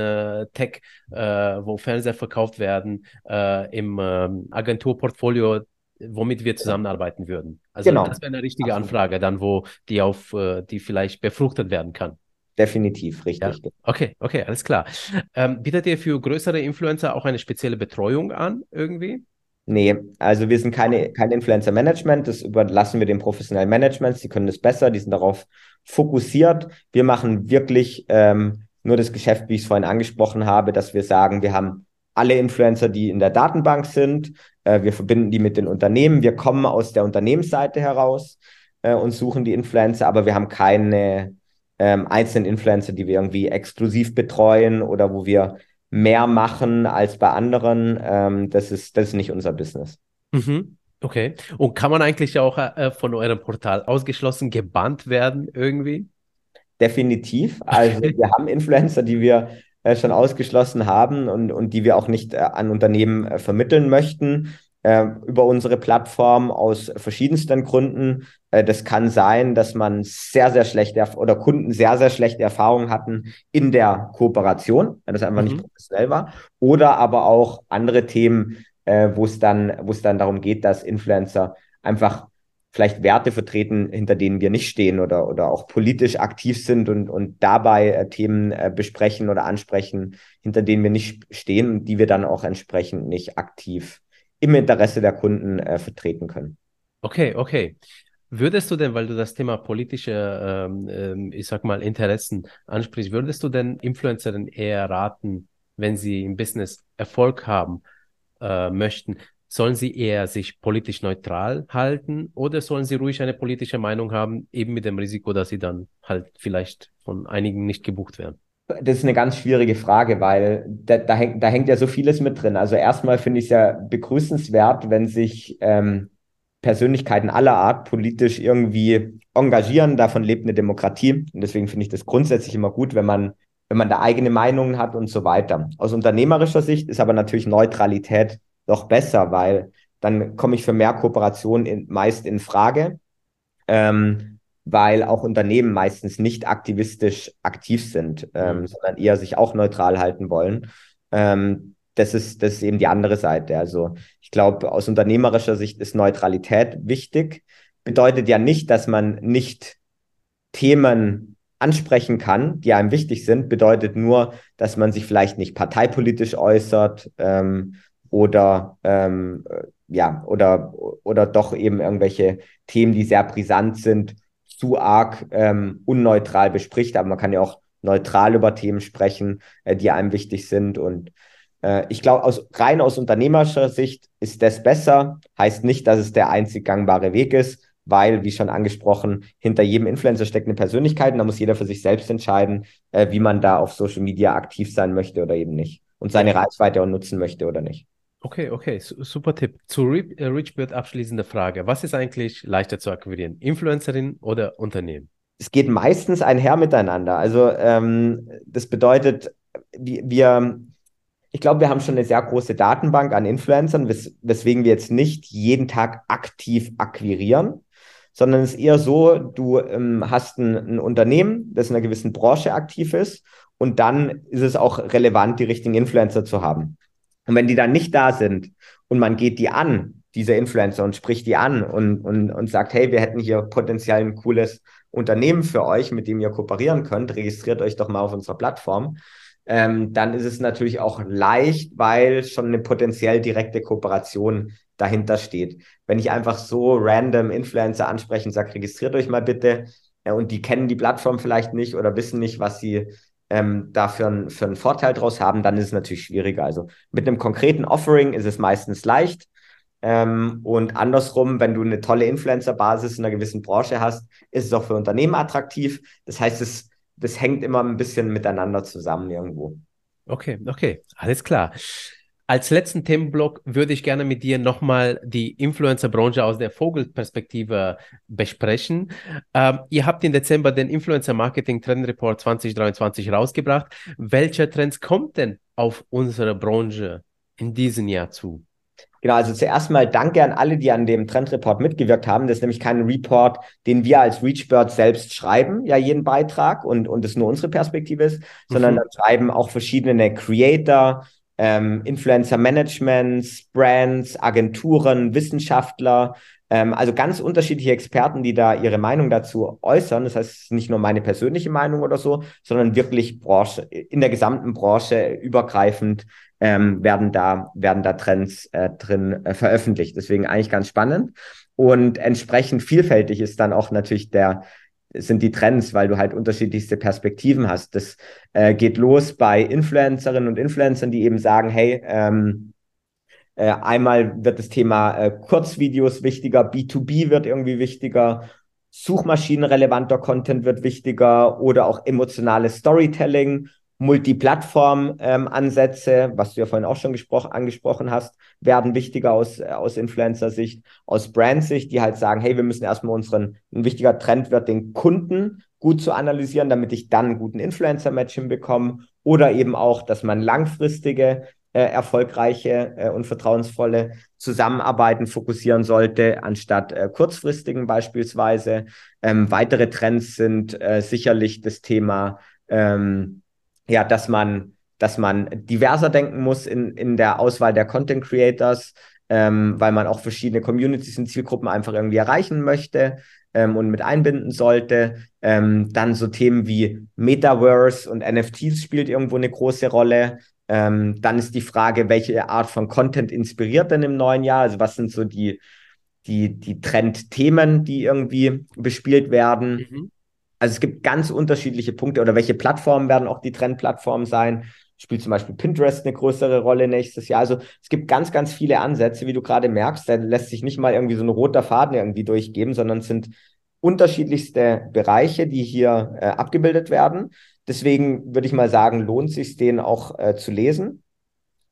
Tech, wo Fernseher verkauft werden, im ähm, Agenturportfolio, womit wir zusammenarbeiten würden? Also genau. das wäre eine richtige Anfrage, dann wo die auf, die vielleicht befruchtet werden kann. Definitiv, richtig. Ja. Okay, okay, alles klar. Ähm, bietet ihr für größere Influencer auch eine spezielle Betreuung an, irgendwie? Nee, also wir sind keine, kein Influencer-Management, das überlassen wir den professionellen Managements, die können das besser, die sind darauf fokussiert. Wir machen wirklich ähm, nur das Geschäft, wie ich es vorhin angesprochen habe, dass wir sagen, wir haben alle Influencer, die in der Datenbank sind, äh, wir verbinden die mit den Unternehmen, wir kommen aus der Unternehmensseite heraus äh, und suchen die Influencer, aber wir haben keine ähm, einzelnen Influencer, die wir irgendwie exklusiv betreuen oder wo wir mehr machen als bei anderen. Ähm, das, ist, das ist nicht unser Business. Mhm. Okay. Und kann man eigentlich auch äh, von eurem Portal ausgeschlossen, gebannt werden irgendwie? Definitiv. Also wir haben Influencer, die wir äh, schon ausgeschlossen haben und, und die wir auch nicht äh, an Unternehmen äh, vermitteln möchten äh, über unsere Plattform aus verschiedensten Gründen. Äh, das kann sein, dass man sehr, sehr schlechte oder Kunden sehr, sehr schlechte Erfahrungen hatten in der Kooperation, wenn das einfach mhm. nicht professionell war. Oder aber auch andere Themen, äh, wo es dann, wo es dann darum geht, dass Influencer einfach vielleicht Werte vertreten, hinter denen wir nicht stehen oder, oder auch politisch aktiv sind und, und dabei äh, Themen besprechen oder ansprechen, hinter denen wir nicht stehen und die wir dann auch entsprechend nicht aktiv im Interesse der Kunden äh, vertreten können. Okay, okay. Würdest du denn, weil du das Thema politische, ähm, ähm, ich sag mal, Interessen ansprichst, würdest du denn Influencerinnen eher raten, wenn sie im Business Erfolg haben äh, möchten, sollen sie eher sich politisch neutral halten oder sollen sie ruhig eine politische Meinung haben, eben mit dem Risiko, dass sie dann halt vielleicht von einigen nicht gebucht werden? Das ist eine ganz schwierige Frage, weil da, da, hängt, da hängt ja so vieles mit drin. Also erstmal finde ich es ja begrüßenswert, wenn sich ähm, Persönlichkeiten aller Art politisch irgendwie engagieren. Davon lebt eine Demokratie. Und deswegen finde ich das grundsätzlich immer gut, wenn man, wenn man da eigene Meinungen hat und so weiter. Aus unternehmerischer Sicht ist aber natürlich Neutralität doch besser, weil dann komme ich für mehr Kooperation in, meist in Frage. Ähm, weil auch Unternehmen meistens nicht aktivistisch aktiv sind, ähm, mhm. sondern eher sich auch neutral halten wollen. Ähm, das ist, das ist eben die andere Seite. Also ich glaube, aus unternehmerischer Sicht ist Neutralität wichtig. Bedeutet ja nicht, dass man nicht Themen ansprechen kann, die einem wichtig sind, bedeutet nur, dass man sich vielleicht nicht parteipolitisch äußert ähm, oder ähm, ja oder oder doch eben irgendwelche Themen, die sehr brisant sind, zu arg ähm, unneutral bespricht. Aber man kann ja auch neutral über Themen sprechen, äh, die einem wichtig sind und äh, ich glaube, aus, rein aus unternehmerischer Sicht ist das besser. Heißt nicht, dass es der einzig gangbare Weg ist, weil, wie schon angesprochen, hinter jedem Influencer steckt eine Persönlichkeit und da muss jeder für sich selbst entscheiden, äh, wie man da auf Social Media aktiv sein möchte oder eben nicht und seine Reichweite auch nutzen möchte oder nicht. Okay, okay, super Tipp. Zu Re äh, Richbird abschließende Frage. Was ist eigentlich leichter zu akquirieren? Influencerin oder Unternehmen? Es geht meistens einher miteinander. Also ähm, das bedeutet, wir, ich glaube, wir haben schon eine sehr große Datenbank an Influencern, wes weswegen wir jetzt nicht jeden Tag aktiv akquirieren, sondern es ist eher so, du ähm, hast ein, ein, Unternehmen, das in einer gewissen Branche aktiv ist und dann ist es auch relevant, die richtigen Influencer zu haben. Und wenn die dann nicht da sind und man geht die an, diese Influencer, und spricht die an und, und, und sagt, hey, wir hätten hier potenziell ein cooles Unternehmen für euch, mit dem ihr kooperieren könnt, registriert euch doch mal auf unserer Plattform, ähm, dann ist es natürlich auch leicht, weil schon eine potenziell direkte Kooperation dahinter steht. Wenn ich einfach so random Influencer anspreche und sage, registriert euch mal bitte, äh, und die kennen die Plattform vielleicht nicht oder wissen nicht, was sie ähm, da für, ein, für einen Vorteil draus haben, dann ist es natürlich schwieriger. Also mit einem konkreten Offering ist es meistens leicht. Ähm, und andersrum, wenn du eine tolle Influencer-Basis in einer gewissen Branche hast, ist es auch für Unternehmen attraktiv. Das heißt, es, das hängt immer ein bisschen miteinander zusammen irgendwo. Okay, okay, alles klar. Als letzten Themenblock würde ich gerne mit dir nochmal die Influencer-Branche aus der Vogelperspektive besprechen. Ähm, ihr habt im Dezember den Influencer Marketing Trend Report 2023 rausgebracht. Welche Trends kommt denn auf unsere Branche in diesem Jahr zu? Genau, also zuerst mal danke an alle, die an dem Trendreport mitgewirkt haben. Das ist nämlich kein Report, den wir als ReachBird selbst schreiben, ja, jeden Beitrag und, und es nur unsere Perspektive ist, mhm. sondern dann schreiben auch verschiedene Creator, ähm, Influencer Managements, Brands, Agenturen, Wissenschaftler, ähm, also ganz unterschiedliche Experten, die da ihre Meinung dazu äußern. Das heißt, nicht nur meine persönliche Meinung oder so, sondern wirklich Branche, in der gesamten Branche übergreifend ähm, werden da werden da Trends äh, drin äh, veröffentlicht. Deswegen eigentlich ganz spannend und entsprechend vielfältig ist dann auch natürlich der sind die Trends, weil du halt unterschiedlichste Perspektiven hast. Das äh, geht los bei Influencerinnen und Influencern, die eben sagen, hey, ähm, äh, einmal wird das Thema äh, Kurzvideos wichtiger, B2B wird irgendwie wichtiger, suchmaschinenrelevanter Content wird wichtiger oder auch emotionales Storytelling Multiplattform-Ansätze, ähm, was du ja vorhin auch schon angesprochen hast, werden wichtiger aus, äh, aus Influencer-Sicht, aus Brand-Sicht, die halt sagen, hey, wir müssen erstmal unseren, ein wichtiger Trend wird, den Kunden gut zu analysieren, damit ich dann einen guten Influencer-Match hinbekomme. Oder eben auch, dass man langfristige, äh, erfolgreiche äh, und vertrauensvolle Zusammenarbeiten fokussieren sollte, anstatt äh, kurzfristigen beispielsweise. Ähm, weitere Trends sind äh, sicherlich das Thema ähm, ja, dass man, dass man diverser denken muss in, in der Auswahl der Content Creators, ähm, weil man auch verschiedene Communities und Zielgruppen einfach irgendwie erreichen möchte ähm, und mit einbinden sollte. Ähm, dann so Themen wie Metaverse und NFTs spielt irgendwo eine große Rolle. Ähm, dann ist die Frage, welche Art von Content inspiriert denn im neuen Jahr? Also was sind so die, die, die Trendthemen, die irgendwie bespielt werden? Mhm. Also es gibt ganz unterschiedliche Punkte oder welche Plattformen werden auch die Trendplattformen sein. Spielt zum Beispiel Pinterest eine größere Rolle nächstes Jahr. Also es gibt ganz, ganz viele Ansätze, wie du gerade merkst. Da lässt sich nicht mal irgendwie so ein roter Faden irgendwie durchgeben, sondern es sind unterschiedlichste Bereiche, die hier äh, abgebildet werden. Deswegen würde ich mal sagen, lohnt sich den auch äh, zu lesen.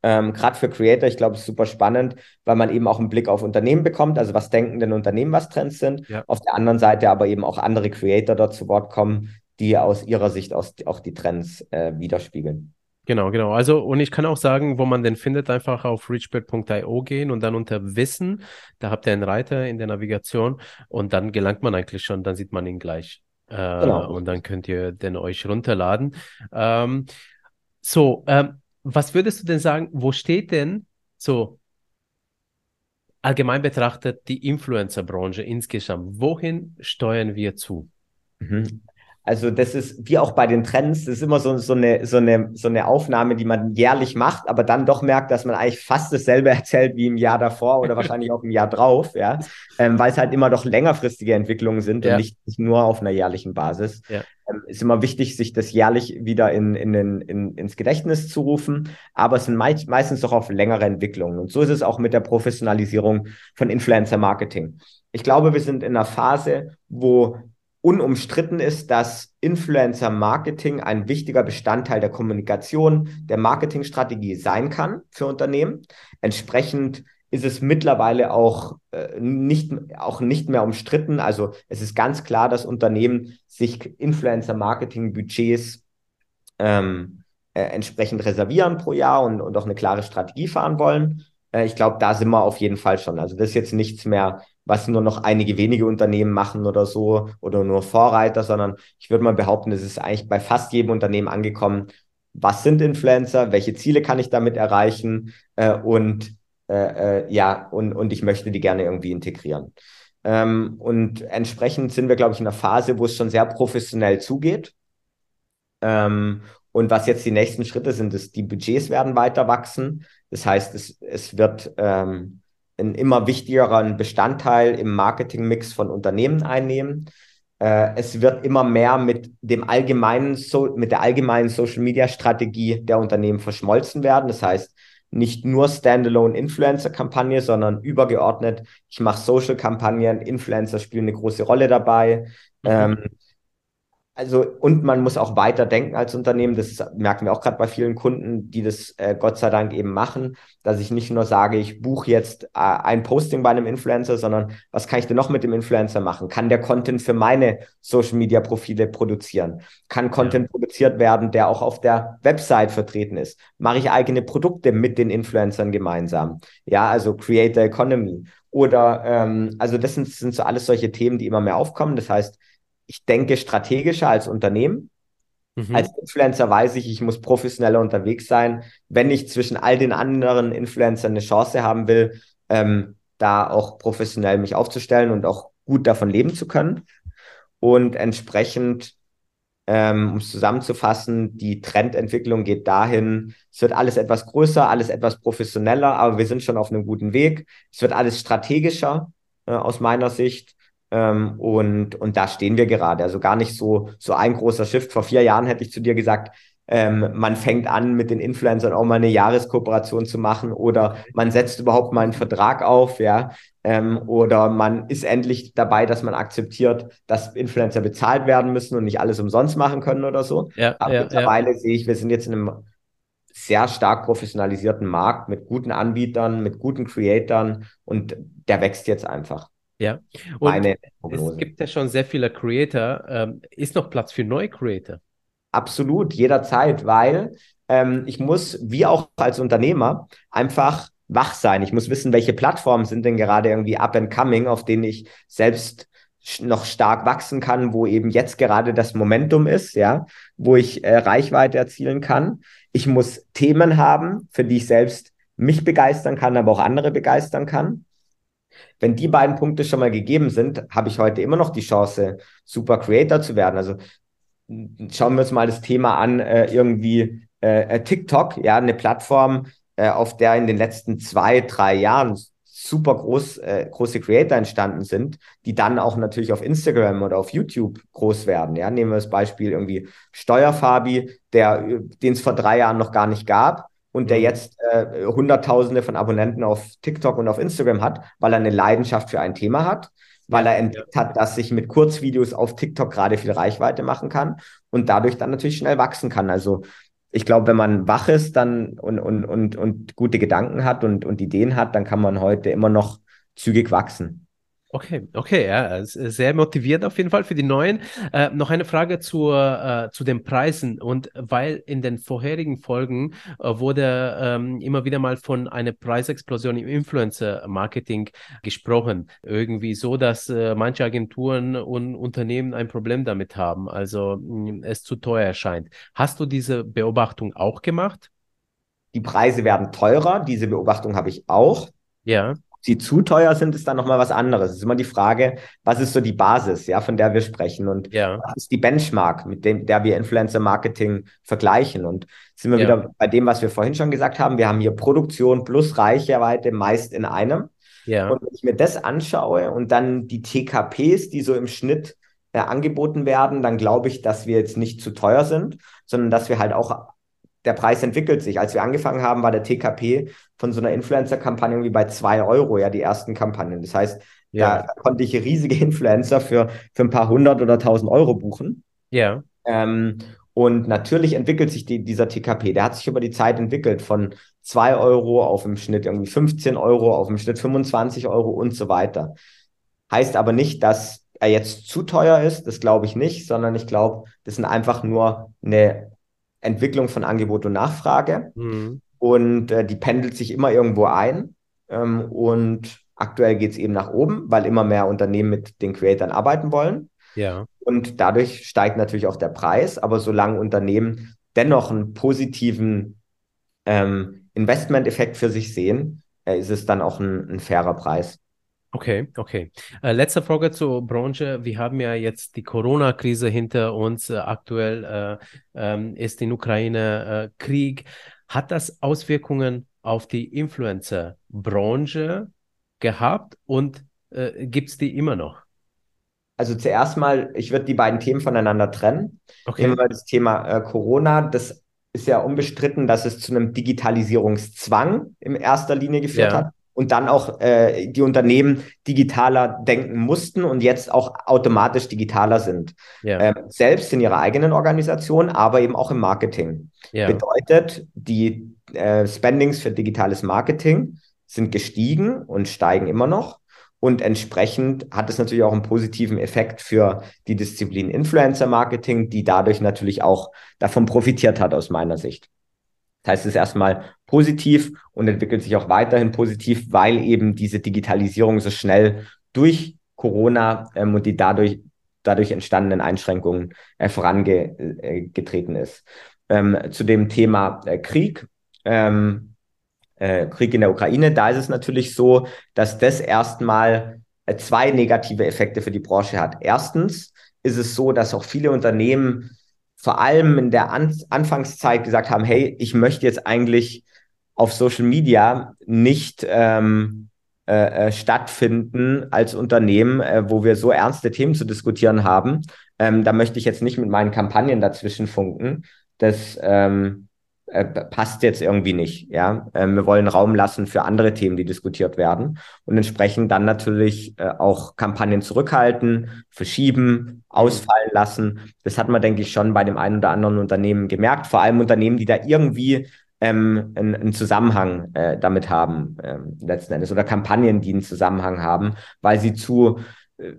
Ähm, Gerade für Creator, ich glaube, es ist super spannend, weil man eben auch einen Blick auf Unternehmen bekommt. Also was denken denn Unternehmen, was Trends sind? Ja. Auf der anderen Seite aber eben auch andere Creator dort zu Wort kommen, die aus ihrer Sicht aus, auch die Trends äh, widerspiegeln. Genau, genau. Also, und ich kann auch sagen, wo man den findet, einfach auf reachbird.io gehen und dann unter Wissen, da habt ihr einen Reiter in der Navigation und dann gelangt man eigentlich schon, dann sieht man ihn gleich. Äh, genau. Und dann könnt ihr den euch runterladen. Ähm, so, ähm, was würdest du denn sagen, wo steht denn so allgemein betrachtet die Influencer-Branche insgesamt? Wohin steuern wir zu? Mhm. Also das ist wie auch bei den Trends, das ist immer so, so, eine, so, eine, so eine Aufnahme, die man jährlich macht, aber dann doch merkt, dass man eigentlich fast dasselbe erzählt wie im Jahr davor oder wahrscheinlich auch im Jahr drauf, ja, ähm, weil es halt immer doch längerfristige Entwicklungen sind ja. und nicht, nicht, nur auf einer jährlichen Basis. Ja. Ähm, ist immer wichtig, sich das jährlich wieder in, in, in, in, ins Gedächtnis zu rufen, aber es sind mei meistens doch auf längere Entwicklungen. Und so ist es auch mit der Professionalisierung von Influencer-Marketing. Ich glaube, wir sind in einer Phase, wo unumstritten ist, dass Influencer-Marketing ein wichtiger Bestandteil der Kommunikation, der Marketingstrategie sein kann für Unternehmen. Entsprechend ist es mittlerweile auch, äh, nicht, auch nicht mehr umstritten. Also es ist ganz klar, dass Unternehmen sich Influencer-Marketing-Budgets ähm, äh, entsprechend reservieren pro Jahr und, und auch eine klare Strategie fahren wollen. Äh, ich glaube, da sind wir auf jeden Fall schon. Also das ist jetzt nichts mehr, was nur noch einige wenige Unternehmen machen oder so oder nur Vorreiter, sondern ich würde mal behaupten, es ist eigentlich bei fast jedem Unternehmen angekommen. Was sind Influencer? Welche Ziele kann ich damit erreichen? Äh, und äh, äh, ja, und, und ich möchte die gerne irgendwie integrieren. Ähm, und entsprechend sind wir, glaube ich, in einer Phase, wo es schon sehr professionell zugeht. Ähm, und was jetzt die nächsten Schritte sind, ist, die Budgets werden weiter wachsen. Das heißt, es, es wird ähm, einen immer wichtigeren Bestandteil im Marketingmix von Unternehmen einnehmen. Äh, es wird immer mehr mit dem allgemeinen, so mit der allgemeinen Social Media Strategie der Unternehmen verschmolzen werden. Das heißt, nicht nur Standalone Influencer Kampagne, sondern übergeordnet. Ich mache Social Kampagnen, Influencer spielen eine große Rolle dabei. Mhm. Ähm, also, und man muss auch weiter denken als Unternehmen. Das merken wir auch gerade bei vielen Kunden, die das äh, Gott sei Dank eben machen, dass ich nicht nur sage, ich buche jetzt äh, ein Posting bei einem Influencer, sondern was kann ich denn noch mit dem Influencer machen? Kann der Content für meine Social Media Profile produzieren? Kann Content ja. produziert werden, der auch auf der Website vertreten ist? Mache ich eigene Produkte mit den Influencern gemeinsam? Ja, also Creator Economy. Oder, ähm, also das sind, sind so alles solche Themen, die immer mehr aufkommen. Das heißt, ich denke strategischer als Unternehmen. Mhm. Als Influencer weiß ich, ich muss professioneller unterwegs sein, wenn ich zwischen all den anderen Influencern eine Chance haben will, ähm, da auch professionell mich aufzustellen und auch gut davon leben zu können. Und entsprechend, ähm, um es zusammenzufassen, die Trendentwicklung geht dahin, es wird alles etwas größer, alles etwas professioneller, aber wir sind schon auf einem guten Weg. Es wird alles strategischer äh, aus meiner Sicht. Ähm, und, und da stehen wir gerade. Also gar nicht so, so ein großer Shift. Vor vier Jahren hätte ich zu dir gesagt, ähm, man fängt an, mit den Influencern auch mal eine Jahreskooperation zu machen oder man setzt überhaupt mal einen Vertrag auf, ja, ähm, oder man ist endlich dabei, dass man akzeptiert, dass Influencer bezahlt werden müssen und nicht alles umsonst machen können oder so. Ja, Aber ja, mittlerweile ja. sehe ich, wir sind jetzt in einem sehr stark professionalisierten Markt mit guten Anbietern, mit guten Creatoren und der wächst jetzt einfach. Ja, und Meine es gibt ja schon sehr viele Creator. Ähm, ist noch Platz für neue Creator? Absolut, jederzeit, weil ähm, ich muss, wie auch als Unternehmer, einfach wach sein. Ich muss wissen, welche Plattformen sind denn gerade irgendwie up and coming, auf denen ich selbst noch stark wachsen kann, wo eben jetzt gerade das Momentum ist, ja, wo ich äh, Reichweite erzielen kann. Ich muss Themen haben, für die ich selbst mich begeistern kann, aber auch andere begeistern kann. Wenn die beiden Punkte schon mal gegeben sind, habe ich heute immer noch die Chance, super Creator zu werden. Also schauen wir uns mal das Thema an, äh, irgendwie äh, äh, TikTok, ja, eine Plattform, äh, auf der in den letzten zwei, drei Jahren super groß, äh, große Creator entstanden sind, die dann auch natürlich auf Instagram oder auf YouTube groß werden. Ja, nehmen wir das Beispiel irgendwie Steuerfabi, der, den es vor drei Jahren noch gar nicht gab und der mhm. jetzt äh, Hunderttausende von Abonnenten auf TikTok und auf Instagram hat, weil er eine Leidenschaft für ein Thema hat, weil er entdeckt hat, dass sich mit Kurzvideos auf TikTok gerade viel Reichweite machen kann und dadurch dann natürlich schnell wachsen kann. Also ich glaube, wenn man wach ist dann und, und, und, und gute Gedanken hat und, und Ideen hat, dann kann man heute immer noch zügig wachsen. Okay, okay, ja, sehr motivierend auf jeden Fall für die Neuen. Äh, noch eine Frage zur, äh, zu den Preisen und weil in den vorherigen Folgen äh, wurde ähm, immer wieder mal von einer Preisexplosion im Influencer-Marketing gesprochen. Irgendwie so, dass äh, manche Agenturen und Unternehmen ein Problem damit haben, also mh, hm, es zu teuer erscheint. Hast du diese Beobachtung auch gemacht? Die Preise werden teurer, diese Beobachtung habe ich auch. Ja sie zu teuer sind, ist dann nochmal was anderes. Es ist immer die Frage, was ist so die Basis, ja, von der wir sprechen und ja. was ist die Benchmark, mit dem, der wir Influencer Marketing vergleichen und sind wir ja. wieder bei dem, was wir vorhin schon gesagt haben. Wir haben hier Produktion plus Reichweite meist in einem. Ja. Und wenn ich mir das anschaue und dann die TKPs, die so im Schnitt äh, angeboten werden, dann glaube ich, dass wir jetzt nicht zu teuer sind, sondern dass wir halt auch der Preis entwickelt sich. Als wir angefangen haben, war der TKP von so einer Influencer-Kampagne irgendwie bei zwei Euro, ja, die ersten Kampagnen. Das heißt, ja. da konnte ich riesige Influencer für, für ein paar hundert oder tausend Euro buchen. Ja. Ähm, und natürlich entwickelt sich die, dieser TKP. Der hat sich über die Zeit entwickelt von zwei Euro auf im Schnitt irgendwie 15 Euro, auf im Schnitt 25 Euro und so weiter. Heißt aber nicht, dass er jetzt zu teuer ist. Das glaube ich nicht, sondern ich glaube, das sind einfach nur eine Entwicklung von Angebot und Nachfrage. Mhm. Und äh, die pendelt sich immer irgendwo ein. Ähm, und aktuell geht es eben nach oben, weil immer mehr Unternehmen mit den Creatoren arbeiten wollen. Ja. Und dadurch steigt natürlich auch der Preis. Aber solange Unternehmen dennoch einen positiven ähm, Investmenteffekt für sich sehen, äh, ist es dann auch ein, ein fairer Preis. Okay, okay. Äh, letzte Frage zur Branche. Wir haben ja jetzt die Corona-Krise hinter uns. Äh, aktuell äh, ähm, ist in Ukraine äh, Krieg. Hat das Auswirkungen auf die Influencer-Branche gehabt und äh, gibt es die immer noch? Also zuerst mal, ich würde die beiden Themen voneinander trennen. Okay. Nehmen wir das Thema äh, Corona. Das ist ja unbestritten, dass es zu einem Digitalisierungszwang in erster Linie geführt ja. hat und dann auch äh, die Unternehmen digitaler denken mussten und jetzt auch automatisch digitaler sind. Ja. Ähm, selbst in ihrer eigenen Organisation, aber eben auch im Marketing. Ja. Bedeutet, die äh, Spendings für digitales Marketing sind gestiegen und steigen immer noch. Und entsprechend hat es natürlich auch einen positiven Effekt für die Disziplin Influencer Marketing, die dadurch natürlich auch davon profitiert hat aus meiner Sicht. Das heißt, es ist erstmal positiv und entwickelt sich auch weiterhin positiv, weil eben diese Digitalisierung so schnell durch Corona ähm, und die dadurch, dadurch entstandenen Einschränkungen äh, vorangetreten ist. Ähm, zu dem Thema äh, Krieg. Ähm, äh, Krieg in der Ukraine, da ist es natürlich so, dass das erstmal äh, zwei negative Effekte für die Branche hat. Erstens ist es so, dass auch viele Unternehmen vor allem in der An Anfangszeit gesagt haben, hey, ich möchte jetzt eigentlich auf Social Media nicht ähm, äh, äh, stattfinden als Unternehmen, äh, wo wir so ernste Themen zu diskutieren haben. Ähm, da möchte ich jetzt nicht mit meinen Kampagnen dazwischen funken. Das ähm, äh, passt jetzt irgendwie nicht. Ja, ähm, wir wollen Raum lassen für andere Themen, die diskutiert werden und entsprechend dann natürlich äh, auch Kampagnen zurückhalten, verschieben, ausfallen lassen. Das hat man, denke ich, schon bei dem einen oder anderen Unternehmen gemerkt. Vor allem Unternehmen, die da irgendwie ähm, einen, einen Zusammenhang äh, damit haben, ähm, letzten Endes, oder Kampagnen, die einen Zusammenhang haben, weil sie zu äh,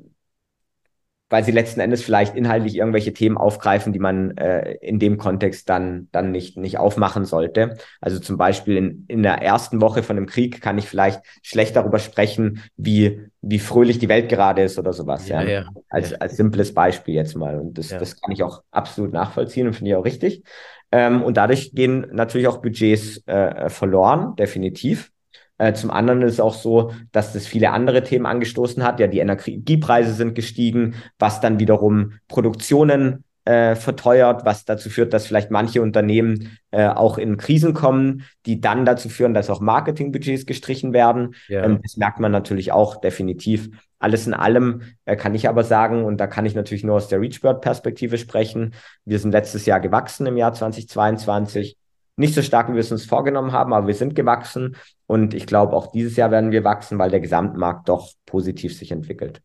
weil sie letzten Endes vielleicht inhaltlich irgendwelche Themen aufgreifen, die man äh, in dem Kontext dann, dann nicht, nicht aufmachen sollte. Also zum Beispiel in, in der ersten Woche von einem Krieg kann ich vielleicht schlecht darüber sprechen, wie, wie fröhlich die Welt gerade ist oder sowas. Ja, ja. ja. Als, als simples Beispiel jetzt mal. Und das, ja. das kann ich auch absolut nachvollziehen und finde ich auch richtig. Ähm, und dadurch gehen natürlich auch Budgets äh, verloren, definitiv. Äh, zum anderen ist es auch so, dass das viele andere Themen angestoßen hat. Ja, die Energiepreise sind gestiegen, was dann wiederum Produktionen äh, verteuert, was dazu führt, dass vielleicht manche Unternehmen äh, auch in Krisen kommen, die dann dazu führen, dass auch Marketingbudgets gestrichen werden. Ja. Ähm, das merkt man natürlich auch definitiv. Alles in allem äh, kann ich aber sagen, und da kann ich natürlich nur aus der Reachbird-Perspektive sprechen, wir sind letztes Jahr gewachsen im Jahr 2022 nicht so stark, wie wir es uns vorgenommen haben, aber wir sind gewachsen und ich glaube, auch dieses Jahr werden wir wachsen, weil der Gesamtmarkt doch positiv sich entwickelt.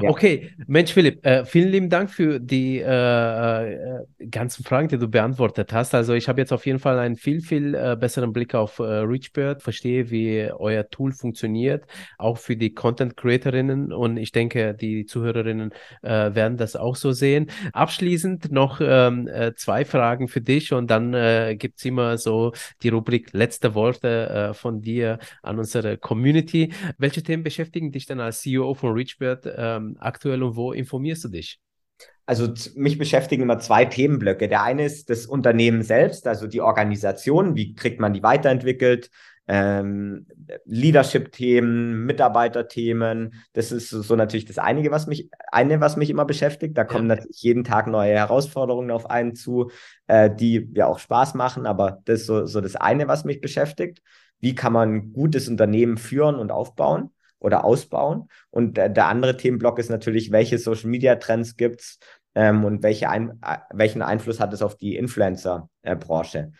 Ja. Okay, Mensch Philipp, äh, vielen lieben Dank für die äh, äh, ganzen Fragen, die du beantwortet hast. Also ich habe jetzt auf jeden Fall einen viel, viel äh, besseren Blick auf äh, Reachbird, verstehe, wie euer Tool funktioniert, auch für die Content Creatorinnen und ich denke, die Zuhörerinnen äh, werden das auch so sehen. Abschließend noch ähm, zwei Fragen für dich und dann äh, gibt es immer so die Rubrik letzte Worte von dir an unsere Community. Welche Themen beschäftigen dich denn als CEO von Reachbird? Wird ähm, aktuell und wo informierst du dich? Also mich beschäftigen immer zwei Themenblöcke. Der eine ist das Unternehmen selbst, also die Organisation, wie kriegt man die weiterentwickelt, ähm, Leadership-Themen, Mitarbeiterthemen. Das ist so natürlich das eine, was mich, eine, was mich immer beschäftigt. Da kommen ja. natürlich jeden Tag neue Herausforderungen auf einen zu, äh, die ja auch Spaß machen, aber das ist so, so das eine, was mich beschäftigt. Wie kann man ein gutes Unternehmen führen und aufbauen? Oder ausbauen. Und äh, der andere Themenblock ist natürlich, welche Social Media Trends gibt es ähm, und welche ein, welchen Einfluss hat es auf die Influencer-Branche. Äh,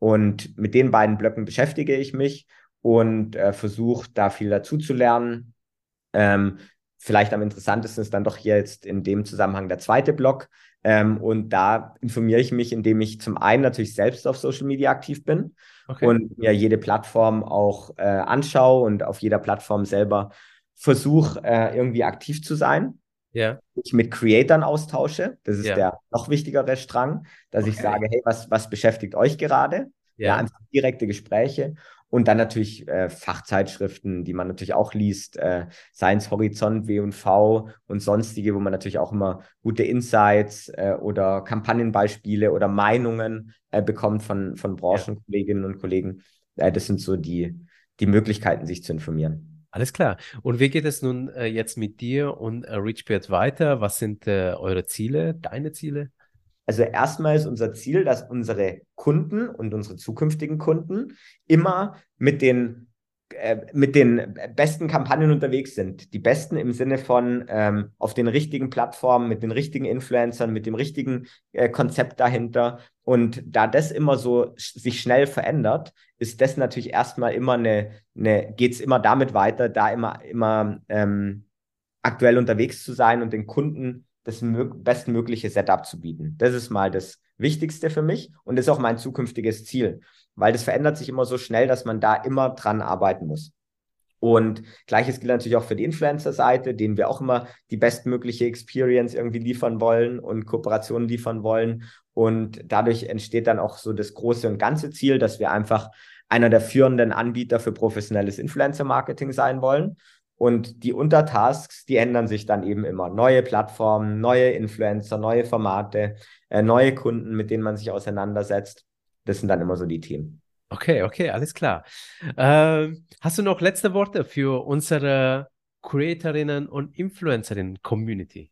und mit den beiden Blöcken beschäftige ich mich und äh, versuche da viel dazu zu lernen. Ähm, vielleicht am interessantesten ist dann doch hier jetzt in dem Zusammenhang der zweite Block. Ähm, und da informiere ich mich, indem ich zum einen natürlich selbst auf Social Media aktiv bin okay. und mir jede Plattform auch äh, anschaue und auf jeder Plattform selber versuche, äh, irgendwie aktiv zu sein. Ja. Ich mit Creatern austausche. Das ist ja. der noch wichtigere Strang, dass okay. ich sage, hey, was, was beschäftigt euch gerade? Ja. ja, einfach direkte Gespräche. Und dann natürlich äh, Fachzeitschriften, die man natürlich auch liest, äh, Science Horizont, W&V und sonstige, wo man natürlich auch immer gute Insights äh, oder Kampagnenbeispiele oder Meinungen äh, bekommt von, von Branchenkolleginnen und Kollegen. Äh, das sind so die, die Möglichkeiten, sich zu informieren. Alles klar. Und wie geht es nun äh, jetzt mit dir und äh, Richbeard weiter? Was sind äh, eure Ziele, deine Ziele? Also erstmal ist unser Ziel, dass unsere Kunden und unsere zukünftigen Kunden immer mit den äh, mit den besten Kampagnen unterwegs sind. Die besten im Sinne von ähm, auf den richtigen Plattformen, mit den richtigen Influencern, mit dem richtigen äh, Konzept dahinter. Und da das immer so sich schnell verändert, ist das natürlich erstmal immer eine, eine geht es immer damit weiter, da immer, immer ähm, aktuell unterwegs zu sein und den Kunden das bestmögliche Setup zu bieten. Das ist mal das Wichtigste für mich und ist auch mein zukünftiges Ziel, weil das verändert sich immer so schnell, dass man da immer dran arbeiten muss. Und gleiches gilt natürlich auch für die Influencer-Seite, denen wir auch immer die bestmögliche Experience irgendwie liefern wollen und Kooperationen liefern wollen. Und dadurch entsteht dann auch so das große und ganze Ziel, dass wir einfach einer der führenden Anbieter für professionelles Influencer-Marketing sein wollen. Und die Untertasks, die ändern sich dann eben immer. Neue Plattformen, neue Influencer, neue Formate, äh, neue Kunden, mit denen man sich auseinandersetzt. Das sind dann immer so die Themen. Okay, okay, alles klar. Äh, hast du noch letzte Worte für unsere Creatorinnen und Influencerinnen Community?